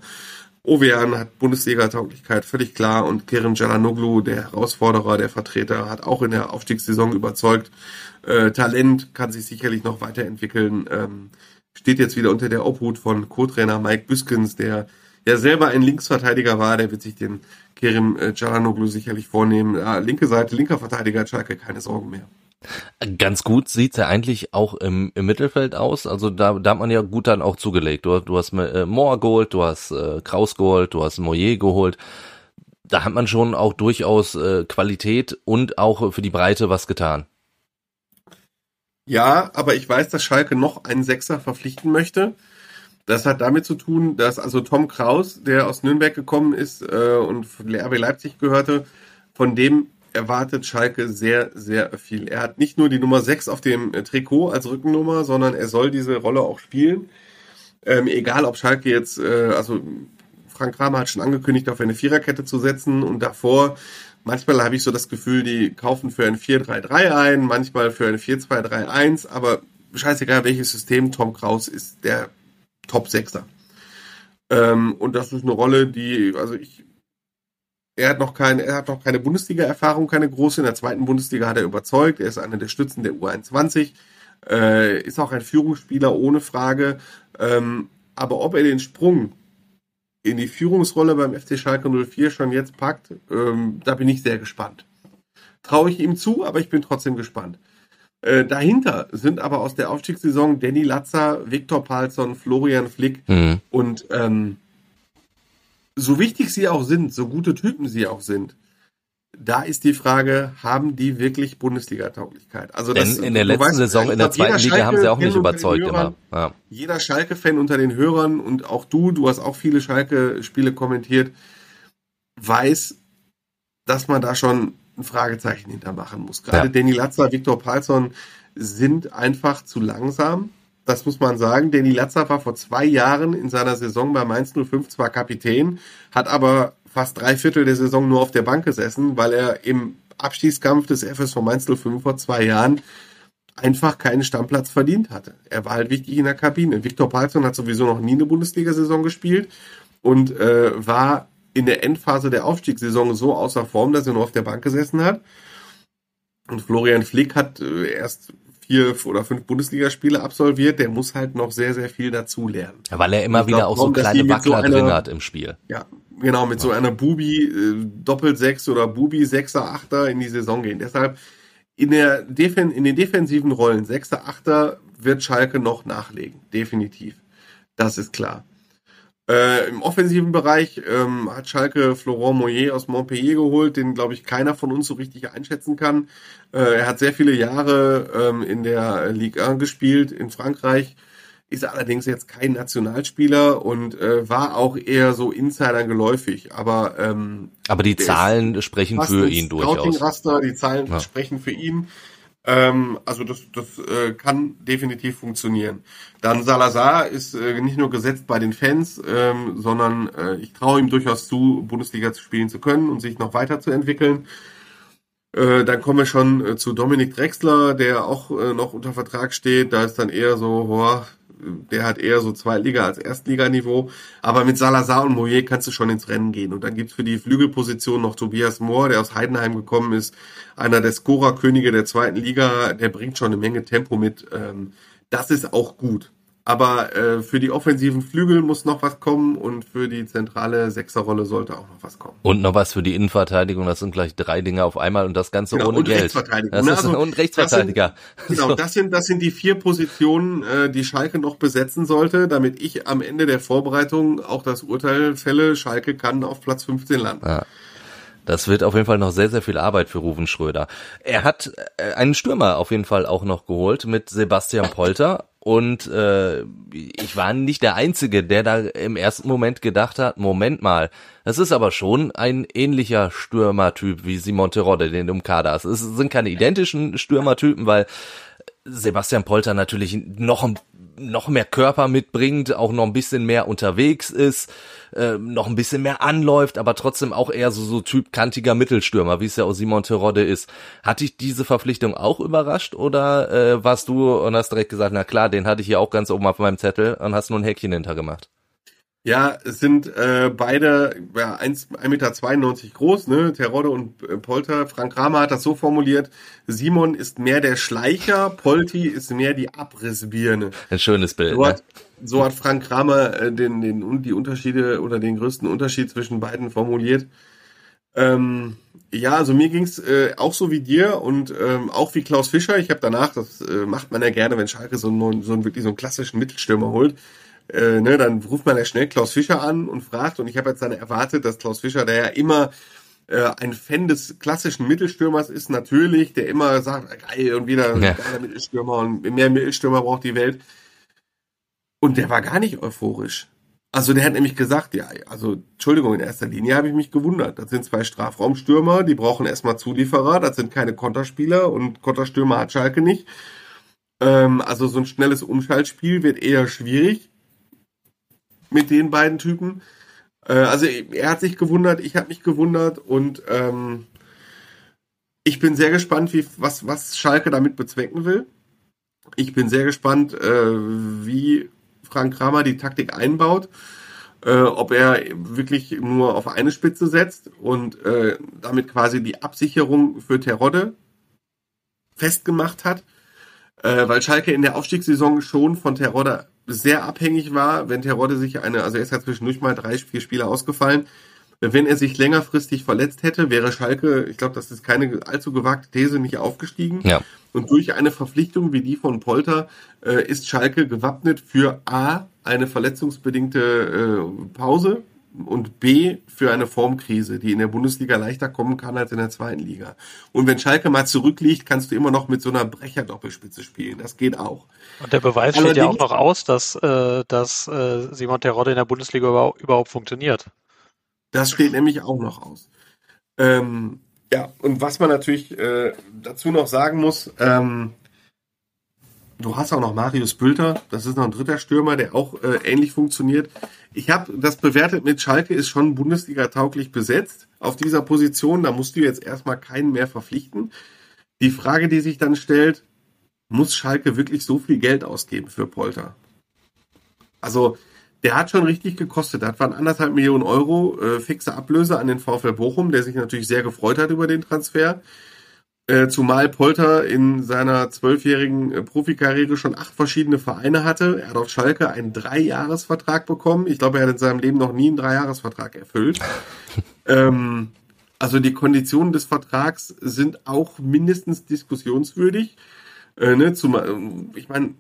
Ovean hat Bundesliga-Tauglichkeit, völlig klar. Und Kerim Jalanoglu, der Herausforderer, der Vertreter, hat auch in der Aufstiegssaison überzeugt. Äh, Talent kann sich sicherlich noch weiterentwickeln. Ähm, steht jetzt wieder unter der Obhut von Co-Trainer Mike Büskens, der ja selber ein Linksverteidiger war. Der wird sich den Kerim äh, Jalanoglu sicherlich vornehmen. Ja, linke Seite, linker Verteidiger, Schalke, keine Sorgen mehr. Ganz gut sieht's ja eigentlich auch im, im Mittelfeld aus. Also da, da hat man ja gut dann auch zugelegt. Du, du hast äh, Moore geholt, du hast äh, Kraus geholt, du hast Moyer geholt. Da hat man schon auch durchaus äh, Qualität und auch für die Breite was getan. Ja, aber ich weiß, dass Schalke noch einen Sechser verpflichten möchte. Das hat damit zu tun, dass also Tom Kraus, der aus Nürnberg gekommen ist äh, und RB Leipzig gehörte, von dem erwartet Schalke sehr, sehr viel. Er hat nicht nur die Nummer 6 auf dem äh, Trikot als Rückennummer, sondern er soll diese Rolle auch spielen. Ähm, egal, ob Schalke jetzt, äh, also Frank Kramer hat schon angekündigt, auf eine Viererkette zu setzen und davor, manchmal habe ich so das Gefühl, die kaufen für ein 4-3-3 ein, manchmal für ein 4-2-3-1, aber scheißegal welches System, Tom Kraus ist der Top-Sechser. Ähm, und das ist eine Rolle, die, also ich er hat noch keine, er hat noch keine Bundesliga-Erfahrung, keine große. In der zweiten Bundesliga hat er überzeugt. Er ist einer der Stützen der U21. Äh, ist auch ein Führungsspieler ohne Frage. Ähm, aber ob er den Sprung in die Führungsrolle beim FC Schalke 04 schon jetzt packt, ähm, da bin ich sehr gespannt. Traue ich ihm zu, aber ich bin trotzdem gespannt. Äh, dahinter sind aber aus der Aufstiegssaison Danny Latzer, Viktor Palsson, Florian Flick mhm. und ähm, so wichtig sie auch sind, so gute Typen sie auch sind, da ist die Frage, haben die wirklich Bundesliga-Tauglichkeit? Also Denn das, in der letzten weißt, Saison in der zweiten Liga haben sie auch nicht überzeugt Hörern, immer. Ja. Jeder Schalke-Fan unter den Hörern und auch du, du hast auch viele Schalke-Spiele kommentiert, weiß, dass man da schon ein Fragezeichen hintermachen muss. Gerade ja. Danny Latzer, Viktor Palsson sind einfach zu langsam. Das muss man sagen. Danny Latzer war vor zwei Jahren in seiner Saison bei Mainz 05 zwar Kapitän, hat aber fast drei Viertel der Saison nur auf der Bank gesessen, weil er im Abstiegskampf des FSV Mainz 05 vor zwei Jahren einfach keinen Stammplatz verdient hatte. Er war halt wichtig in der Kabine. Viktor Palsson hat sowieso noch nie eine Bundesliga-Saison gespielt und äh, war in der Endphase der Aufstiegssaison so außer Form, dass er nur auf der Bank gesessen hat. Und Florian Flick hat äh, erst vier oder fünf Bundesligaspiele absolviert, der muss halt noch sehr, sehr viel dazu lernen. Ja, weil er immer ich wieder glaub, auch so kleine Wackler so drin hat im Spiel. Ja, genau, mit ja. so einer Bubi äh, Doppel-Sechs oder Bubi Sechser, Achter in die Saison gehen. Deshalb in, der Defen in den defensiven Rollen Sechser, Achter wird Schalke noch nachlegen. Definitiv. Das ist klar. Äh, Im offensiven Bereich ähm, hat Schalke Florent Moyer aus Montpellier geholt, den glaube ich keiner von uns so richtig einschätzen kann. Äh, er hat sehr viele Jahre ähm, in der Ligue 1 gespielt in Frankreich, ist allerdings jetzt kein Nationalspieler und äh, war auch eher so Insidern geläufig. Aber ähm, aber die Zahlen sprechen für ihn durchaus. Raster, die Zahlen ja. sprechen für ihn. Ähm, also das, das äh, kann definitiv funktionieren. Dann Salazar ist äh, nicht nur gesetzt bei den Fans, ähm, sondern äh, ich traue ihm durchaus zu, Bundesliga zu spielen zu können und sich noch weiterzuentwickeln. Äh, dann kommen wir schon äh, zu Dominik Drexler, der auch äh, noch unter Vertrag steht. Da ist dann eher so, boah, der hat eher so Zweitliga als Erstliganiveau. Aber mit Salazar und Moyer kannst du schon ins Rennen gehen. Und dann gibt's für die Flügelposition noch Tobias Mohr, der aus Heidenheim gekommen ist, einer der Scorerkönige der zweiten Liga. Der bringt schon eine Menge Tempo mit. Ähm, das ist auch gut. Aber äh, für die offensiven Flügel muss noch was kommen und für die zentrale Sechserrolle sollte auch noch was kommen. Und noch was für die Innenverteidigung, das sind gleich drei Dinge auf einmal und das Ganze genau, ohne und Geld. Rechtsverteidigung. Das ne? ist, also, *laughs* und Rechtsverteidiger. Das sind, genau, das sind, das sind die vier Positionen, äh, die Schalke noch besetzen sollte, damit ich am Ende der Vorbereitung auch das Urteil fälle, Schalke kann auf Platz 15 landen. Ja. Das wird auf jeden Fall noch sehr, sehr viel Arbeit für Ruven Schröder. Er hat äh, einen Stürmer auf jeden Fall auch noch geholt mit Sebastian Polter und äh, ich war nicht der Einzige, der da im ersten Moment gedacht hat, Moment mal, das ist aber schon ein ähnlicher Stürmertyp wie Simon Terodde, den du im Kader hast. Es sind keine identischen Stürmertypen, weil Sebastian Polter natürlich noch, noch mehr Körper mitbringt, auch noch ein bisschen mehr unterwegs ist, äh, noch ein bisschen mehr anläuft, aber trotzdem auch eher so, so Typ kantiger Mittelstürmer, wie es ja auch Simon Terodde ist. Hat dich diese Verpflichtung auch überrascht oder äh, warst du und hast direkt gesagt, na klar, den hatte ich hier auch ganz oben auf meinem Zettel und hast nur ein Häkchen hintergemacht? Ja, es sind äh, beide ja, 1,92 Meter groß, ne? Terodde und äh, Polter. Frank Kramer hat das so formuliert, Simon ist mehr der Schleicher, Polti ist mehr die Abrissbirne. Ein schönes Bild. So hat, ne? so hat Frank Kramer äh, den, den, die Unterschiede oder den größten Unterschied zwischen beiden formuliert. Ähm, ja, also mir ging's äh, auch so wie dir und ähm, auch wie Klaus Fischer. Ich habe danach, das äh, macht man ja gerne, wenn Schalke so einen, so einen wirklich so einen klassischen Mittelstürmer holt äh, ne, dann ruft man ja schnell Klaus Fischer an und fragt, und ich habe jetzt dann erwartet, dass Klaus Fischer, der ja immer äh, ein Fan des klassischen Mittelstürmers ist, natürlich, der immer sagt, geil, und wieder ja. geiler Mittelstürmer und mehr Mittelstürmer braucht die Welt. Und der war gar nicht euphorisch. Also der hat nämlich gesagt, ja, also Entschuldigung, in erster Linie habe ich mich gewundert. Das sind zwei Strafraumstürmer, die brauchen erstmal Zulieferer, das sind keine Konterspieler und Konterstürmer hat Schalke nicht. Ähm, also so ein schnelles Umschaltspiel wird eher schwierig mit den beiden Typen. Äh, also er hat sich gewundert, ich habe mich gewundert und ähm, ich bin sehr gespannt, wie, was, was Schalke damit bezwecken will. Ich bin sehr gespannt, äh, wie Frank Kramer die Taktik einbaut. Äh, ob er wirklich nur auf eine Spitze setzt und äh, damit quasi die Absicherung für Terodde festgemacht hat. Äh, weil Schalke in der Aufstiegssaison schon von Terodde sehr abhängig war, wenn Terodde sich eine, also er ist ja zwischendurch mal drei, vier Spiele ausgefallen. Wenn er sich längerfristig verletzt hätte, wäre Schalke, ich glaube, das ist keine allzu gewagte These, nicht aufgestiegen. Ja. Und durch eine Verpflichtung wie die von Polter äh, ist Schalke gewappnet für A, eine verletzungsbedingte äh, Pause und B für eine Formkrise, die in der Bundesliga leichter kommen kann als in der zweiten Liga. Und wenn Schalke mal zurückliegt, kannst du immer noch mit so einer Brecher-Doppelspitze spielen. Das geht auch. Und der Beweis Allerdings, steht ja auch noch aus, dass, äh, dass äh, Simon Terodde in der Bundesliga überhaupt, überhaupt funktioniert. Das steht nämlich auch noch aus. Ähm, ja, und was man natürlich äh, dazu noch sagen muss, ähm, du hast auch noch Marius Bülter, das ist noch ein dritter Stürmer, der auch äh, ähnlich funktioniert. Ich habe das bewertet mit Schalke, ist schon Bundesliga-tauglich besetzt auf dieser Position. Da musst du jetzt erstmal keinen mehr verpflichten. Die Frage, die sich dann stellt, muss Schalke wirklich so viel Geld ausgeben für Polter? Also, der hat schon richtig gekostet. Das waren anderthalb Millionen Euro äh, fixe Ablöse an den VfL Bochum, der sich natürlich sehr gefreut hat über den Transfer. Äh, zumal Polter in seiner zwölfjährigen äh, Profikarriere schon acht verschiedene Vereine hatte. Er hat auf Schalke einen Dreijahresvertrag bekommen. Ich glaube, er hat in seinem Leben noch nie einen Dreijahresvertrag erfüllt. *laughs* ähm, also die Konditionen des Vertrags sind auch mindestens diskussionswürdig. Äh, ne, zum, ich meine,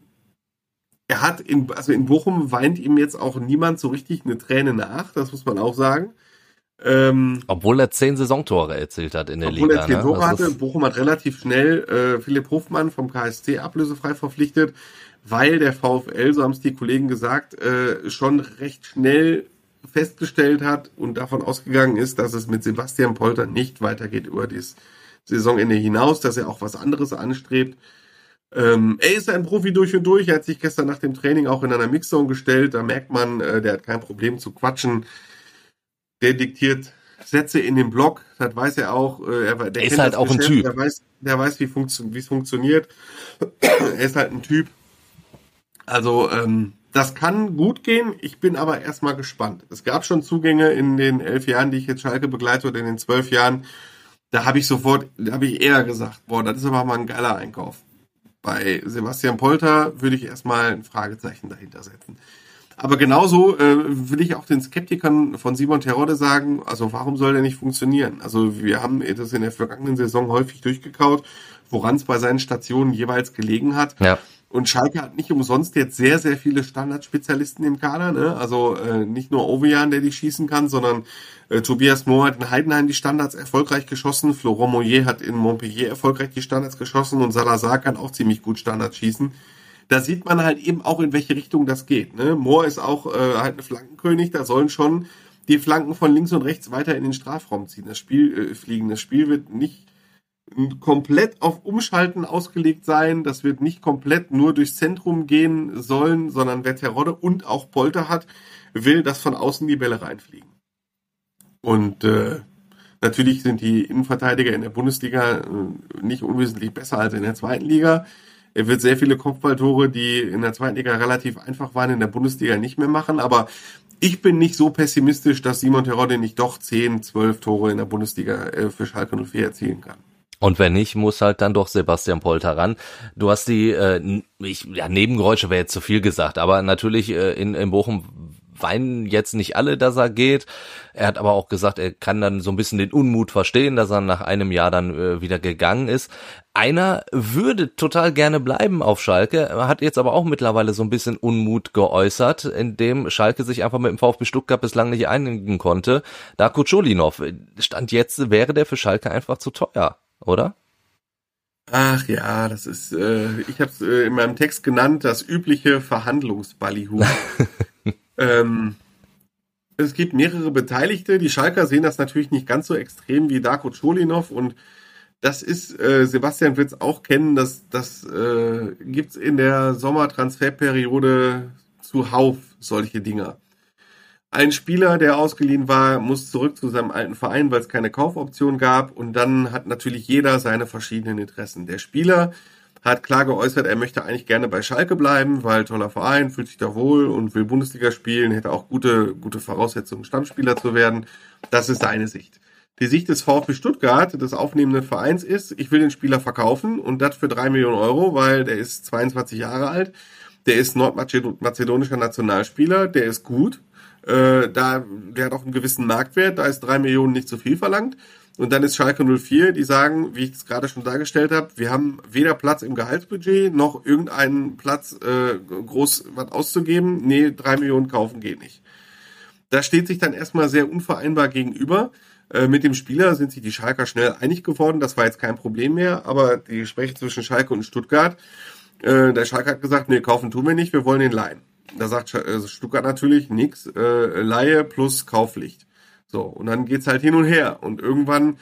er hat in, also in Bochum weint ihm jetzt auch niemand so richtig eine Träne nach, das muss man auch sagen. Ähm, obwohl er zehn Saisontore erzielt hat in der obwohl Liga. Obwohl er zehn Tore ne? hatte, Bochum hat relativ schnell äh, Philipp Hofmann vom KSC ablösefrei verpflichtet, weil der VfL, so haben es die Kollegen gesagt, äh, schon recht schnell festgestellt hat und davon ausgegangen ist, dass es mit Sebastian Polter nicht weitergeht über das Saisonende hinaus, dass er auch was anderes anstrebt. Ähm, er ist ein Profi durch und durch. Er hat sich gestern nach dem Training auch in einer Mixzone gestellt. Da merkt man, äh, der hat kein Problem zu quatschen der diktiert Sätze in den Blog, das weiß er auch. Äh, er, der ist halt auch Geschäft, ein Typ. Der weiß, der weiß wie funktio es funktioniert. *clears throat* er ist halt ein Typ. Also, ähm, das kann gut gehen. Ich bin aber erstmal gespannt. Es gab schon Zugänge in den elf Jahren, die ich jetzt Schalke begleite oder in den zwölf Jahren. Da habe ich sofort, da habe ich eher gesagt, boah, das ist aber mal ein geiler Einkauf. Bei Sebastian Polter würde ich erstmal ein Fragezeichen dahinter setzen. Aber genauso äh, will ich auch den Skeptikern von Simon Terodde sagen, also warum soll der nicht funktionieren? Also wir haben das in der vergangenen Saison häufig durchgekaut, woran es bei seinen Stationen jeweils gelegen hat. Ja. Und Schalke hat nicht umsonst jetzt sehr, sehr viele Standardspezialisten im Kader. Ne? Also äh, nicht nur Ovejan, der die schießen kann, sondern äh, Tobias Mohr hat in Heidenheim die Standards erfolgreich geschossen. Florent Moyer hat in Montpellier erfolgreich die Standards geschossen und Salazar kann auch ziemlich gut Standards schießen da sieht man halt eben auch, in welche Richtung das geht. Ne? Mohr ist auch äh, halt ein Flankenkönig, da sollen schon die Flanken von links und rechts weiter in den Strafraum ziehen. Das Spiel äh, fliegen. Das Spiel wird nicht komplett auf Umschalten ausgelegt sein. Das wird nicht komplett nur durchs Zentrum gehen sollen, sondern wer Terodde und auch Polter hat, will, dass von außen die Bälle reinfliegen. Und äh, natürlich sind die Innenverteidiger in der Bundesliga äh, nicht unwesentlich besser als in der zweiten Liga. Er wird sehr viele Kopfballtore, die in der zweiten Liga relativ einfach waren, in der Bundesliga nicht mehr machen. Aber ich bin nicht so pessimistisch, dass Simon Terodde nicht doch 10, 12 Tore in der Bundesliga äh, für Schalke 04 erzielen kann. Und wenn nicht, muss halt dann doch Sebastian Polter ran. Du hast die, äh, ich, ja, Nebengeräusche wäre jetzt zu viel gesagt, aber natürlich äh, in, in Bochum weinen jetzt nicht alle, dass er geht. Er hat aber auch gesagt, er kann dann so ein bisschen den Unmut verstehen, dass er nach einem Jahr dann äh, wieder gegangen ist. Einer würde total gerne bleiben auf Schalke, hat jetzt aber auch mittlerweile so ein bisschen Unmut geäußert, indem Schalke sich einfach mit dem VfB Stuttgart bislang nicht einigen konnte. Da Kutscholinov, Stand jetzt wäre der für Schalke einfach zu teuer, oder? Ach ja, das ist, äh, ich habe es äh, in meinem Text genannt, das übliche Verhandlungsballyhu. *laughs* ähm, es gibt mehrere Beteiligte. Die Schalker sehen das natürlich nicht ganz so extrem wie Darko Cholinov und das ist, äh, Sebastian wird es auch kennen, das, das äh, gibt in der Sommertransferperiode zuhauf solche Dinger. Ein Spieler, der ausgeliehen war, muss zurück zu seinem alten Verein, weil es keine Kaufoption gab. Und dann hat natürlich jeder seine verschiedenen Interessen. Der Spieler hat klar geäußert, er möchte eigentlich gerne bei Schalke bleiben, weil toller Verein, fühlt sich da wohl und will Bundesliga spielen, hätte auch gute, gute Voraussetzungen, Stammspieler zu werden. Das ist seine Sicht. Die Sicht des VfB Stuttgart, des aufnehmenden Vereins, ist, ich will den Spieler verkaufen und das für drei Millionen Euro, weil der ist 22 Jahre alt, der ist nordmazedonischer Nationalspieler, der ist gut, äh, da, der hat auch einen gewissen Marktwert, da ist drei Millionen nicht zu viel verlangt. Und dann ist Schalke 04, die sagen, wie ich es gerade schon dargestellt habe, wir haben weder Platz im Gehaltsbudget noch irgendeinen Platz äh, groß was auszugeben. Nee, drei Millionen kaufen geht nicht. Das steht sich dann erstmal sehr unvereinbar gegenüber. Äh, mit dem Spieler sind sich die Schalker schnell einig geworden. Das war jetzt kein Problem mehr, aber die Gespräche zwischen Schalke und Stuttgart, äh, der Schalke hat gesagt, nee, kaufen tun wir nicht, wir wollen den leihen. Da sagt äh, Stuttgart natürlich nix, äh, Laie plus Kaufpflicht. So, und dann geht's halt hin und her. Und irgendwann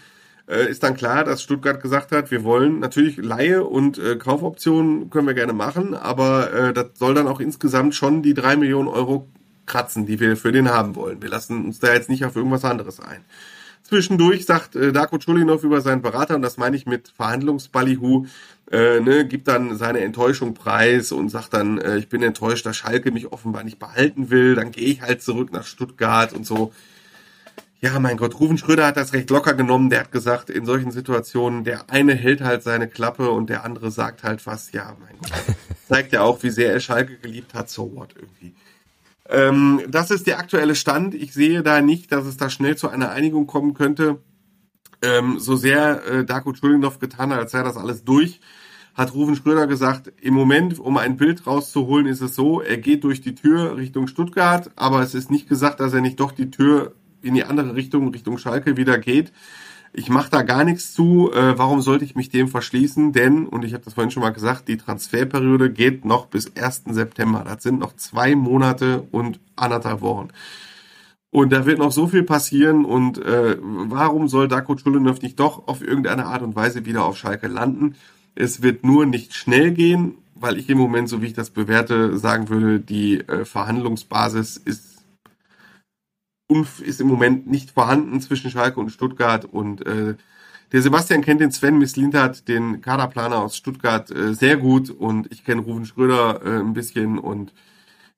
äh, ist dann klar, dass Stuttgart gesagt hat, wir wollen natürlich Laie und äh, Kaufoptionen können wir gerne machen, aber äh, das soll dann auch insgesamt schon die drei Millionen Euro kratzen, die wir für den haben wollen. Wir lassen uns da jetzt nicht auf irgendwas anderes ein. Zwischendurch sagt äh, Darko Chulinov über seinen Berater, und das meine ich mit Verhandlungsballyhu, äh, ne, gibt dann seine Enttäuschung preis und sagt dann, äh, ich bin enttäuscht, dass Schalke mich offenbar nicht behalten will, dann gehe ich halt zurück nach Stuttgart und so. Ja, mein Gott, Ruven Schröder hat das recht locker genommen. Der hat gesagt, in solchen Situationen, der eine hält halt seine Klappe und der andere sagt halt was. Ja, mein Gott. *laughs* Zeigt ja auch, wie sehr er Schalke geliebt hat. So what irgendwie. Ähm, das ist der aktuelle Stand. Ich sehe da nicht, dass es da schnell zu einer Einigung kommen könnte. Ähm, so sehr äh, Darko Chulinov getan hat, als sei das alles durch, hat Ruven Schröder gesagt, im Moment, um ein Bild rauszuholen, ist es so, er geht durch die Tür Richtung Stuttgart, aber es ist nicht gesagt, dass er nicht doch die Tür in die andere Richtung, Richtung Schalke wieder geht. Ich mache da gar nichts zu. Äh, warum sollte ich mich dem verschließen? Denn, und ich habe das vorhin schon mal gesagt, die Transferperiode geht noch bis 1. September. Das sind noch zwei Monate und anderthalb Wochen. Und da wird noch so viel passieren. Und äh, warum soll Darko Chulinov nicht doch auf irgendeine Art und Weise wieder auf Schalke landen? Es wird nur nicht schnell gehen, weil ich im Moment, so wie ich das bewerte, sagen würde, die äh, Verhandlungsbasis ist ist im Moment nicht vorhanden zwischen Schalke und Stuttgart und äh, der Sebastian kennt den Sven Mislintert, den Kaderplaner aus Stuttgart, äh, sehr gut und ich kenne Ruven Schröder äh, ein bisschen und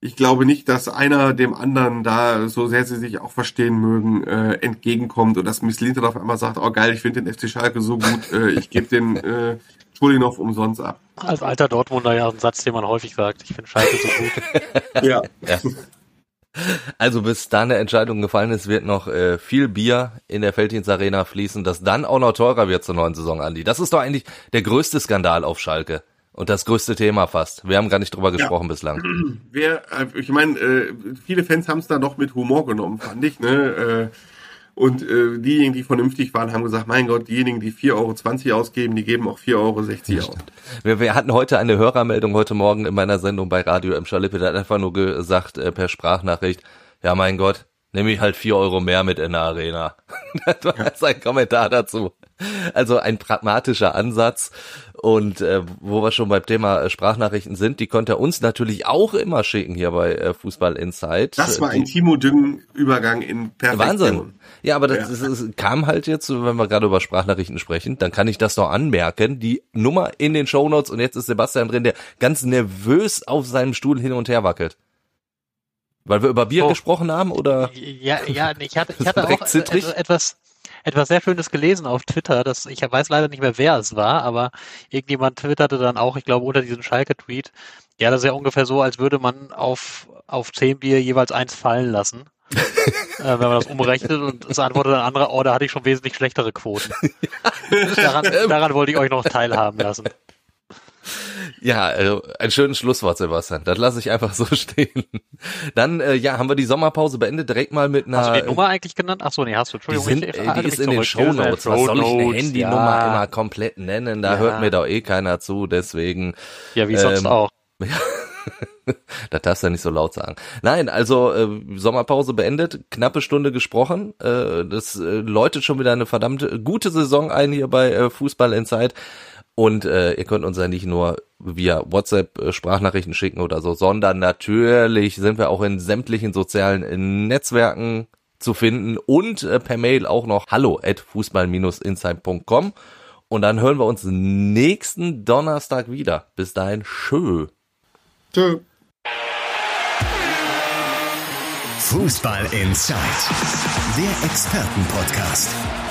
ich glaube nicht, dass einer dem anderen da, so sehr sie sich auch verstehen mögen, äh, entgegenkommt und dass Mislintert auf einmal sagt, oh geil, ich finde den FC Schalke so gut, äh, ich gebe den äh, Schulinov umsonst ab. Als alter Dortmunder ja ein Satz, den man häufig sagt, ich finde Schalke so gut. *laughs* ja. ja. Also bis da eine Entscheidung gefallen ist, wird noch äh, viel Bier in der Felddienst Arena fließen, das dann auch noch teurer wird zur neuen Saison, Andi. Das ist doch eigentlich der größte Skandal auf Schalke. Und das größte Thema fast. Wir haben gar nicht drüber gesprochen ja. bislang. Wer, äh, ich meine, äh, viele Fans haben es da doch mit Humor genommen, fand ich. Ne? Äh, und äh, diejenigen, die vernünftig waren, haben gesagt, mein Gott, diejenigen, die 4,20 Euro ausgeben, die geben auch 4,60 Euro aus. Wir, wir hatten heute eine Hörermeldung heute Morgen in meiner Sendung bei Radio M. Schalippe, der hat einfach nur gesagt äh, per Sprachnachricht, ja mein Gott, nehme ich halt 4 Euro mehr mit in der Arena. *laughs* das war ja. sein Kommentar dazu. Also ein pragmatischer Ansatz. Und äh, wo wir schon beim Thema äh, Sprachnachrichten sind, die konnte er uns natürlich auch immer schicken hier bei äh, Fußball Insight. Das war ein Timo Düngen-Übergang in Perfektion. Wahnsinn. Ja, aber das, ja. Ist, kam halt jetzt, wenn wir gerade über Sprachnachrichten sprechen, dann kann ich das doch anmerken. Die Nummer in den Shownotes und jetzt ist Sebastian drin, der ganz nervös auf seinem Stuhl hin und her wackelt. Weil wir über Bier oh. gesprochen haben, oder? Ja, ja, ich hatte, ich *laughs* hatte auch etwas, etwas sehr Schönes gelesen auf Twitter. Das, ich weiß leider nicht mehr, wer es war, aber irgendjemand twitterte dann auch, ich glaube, unter diesem Schalke-Tweet, ja, das ist ja ungefähr so, als würde man auf, auf zehn Bier jeweils eins fallen lassen. *laughs* äh, wenn man das umrechnet und es antwortet ein anderer, oh, da hatte ich schon wesentlich schlechtere Quoten. *laughs* daran, daran wollte ich euch noch teilhaben lassen. Ja, also ein schönes Schlusswort, Sebastian. Das lasse ich einfach so *laughs* stehen. Dann, äh, ja, haben wir die Sommerpause beendet, direkt mal mit einer... Hast du die Nummer eigentlich genannt? Ach so, nee, hast du, Entschuldigung. Die, sind, äh, die ist in den Shownotes. Was soll ich eine Handynummer ja. immer komplett nennen? Da ja. hört mir doch eh keiner zu, deswegen... Ja, wie sonst ähm, auch. *laughs* Ja. das darfst du ja nicht so laut sagen. Nein, also äh, Sommerpause beendet, knappe Stunde gesprochen. Äh, das äh, läutet schon wieder eine verdammt gute Saison ein hier bei äh, Fußball Inside. Und äh, ihr könnt uns ja nicht nur via WhatsApp äh, Sprachnachrichten schicken oder so, sondern natürlich sind wir auch in sämtlichen sozialen Netzwerken zu finden und äh, per Mail auch noch hallo at fußball-insight.com. Und dann hören wir uns nächsten Donnerstag wieder. Bis dahin, schö. Tschö. Fußball Inside, der Expertenpodcast.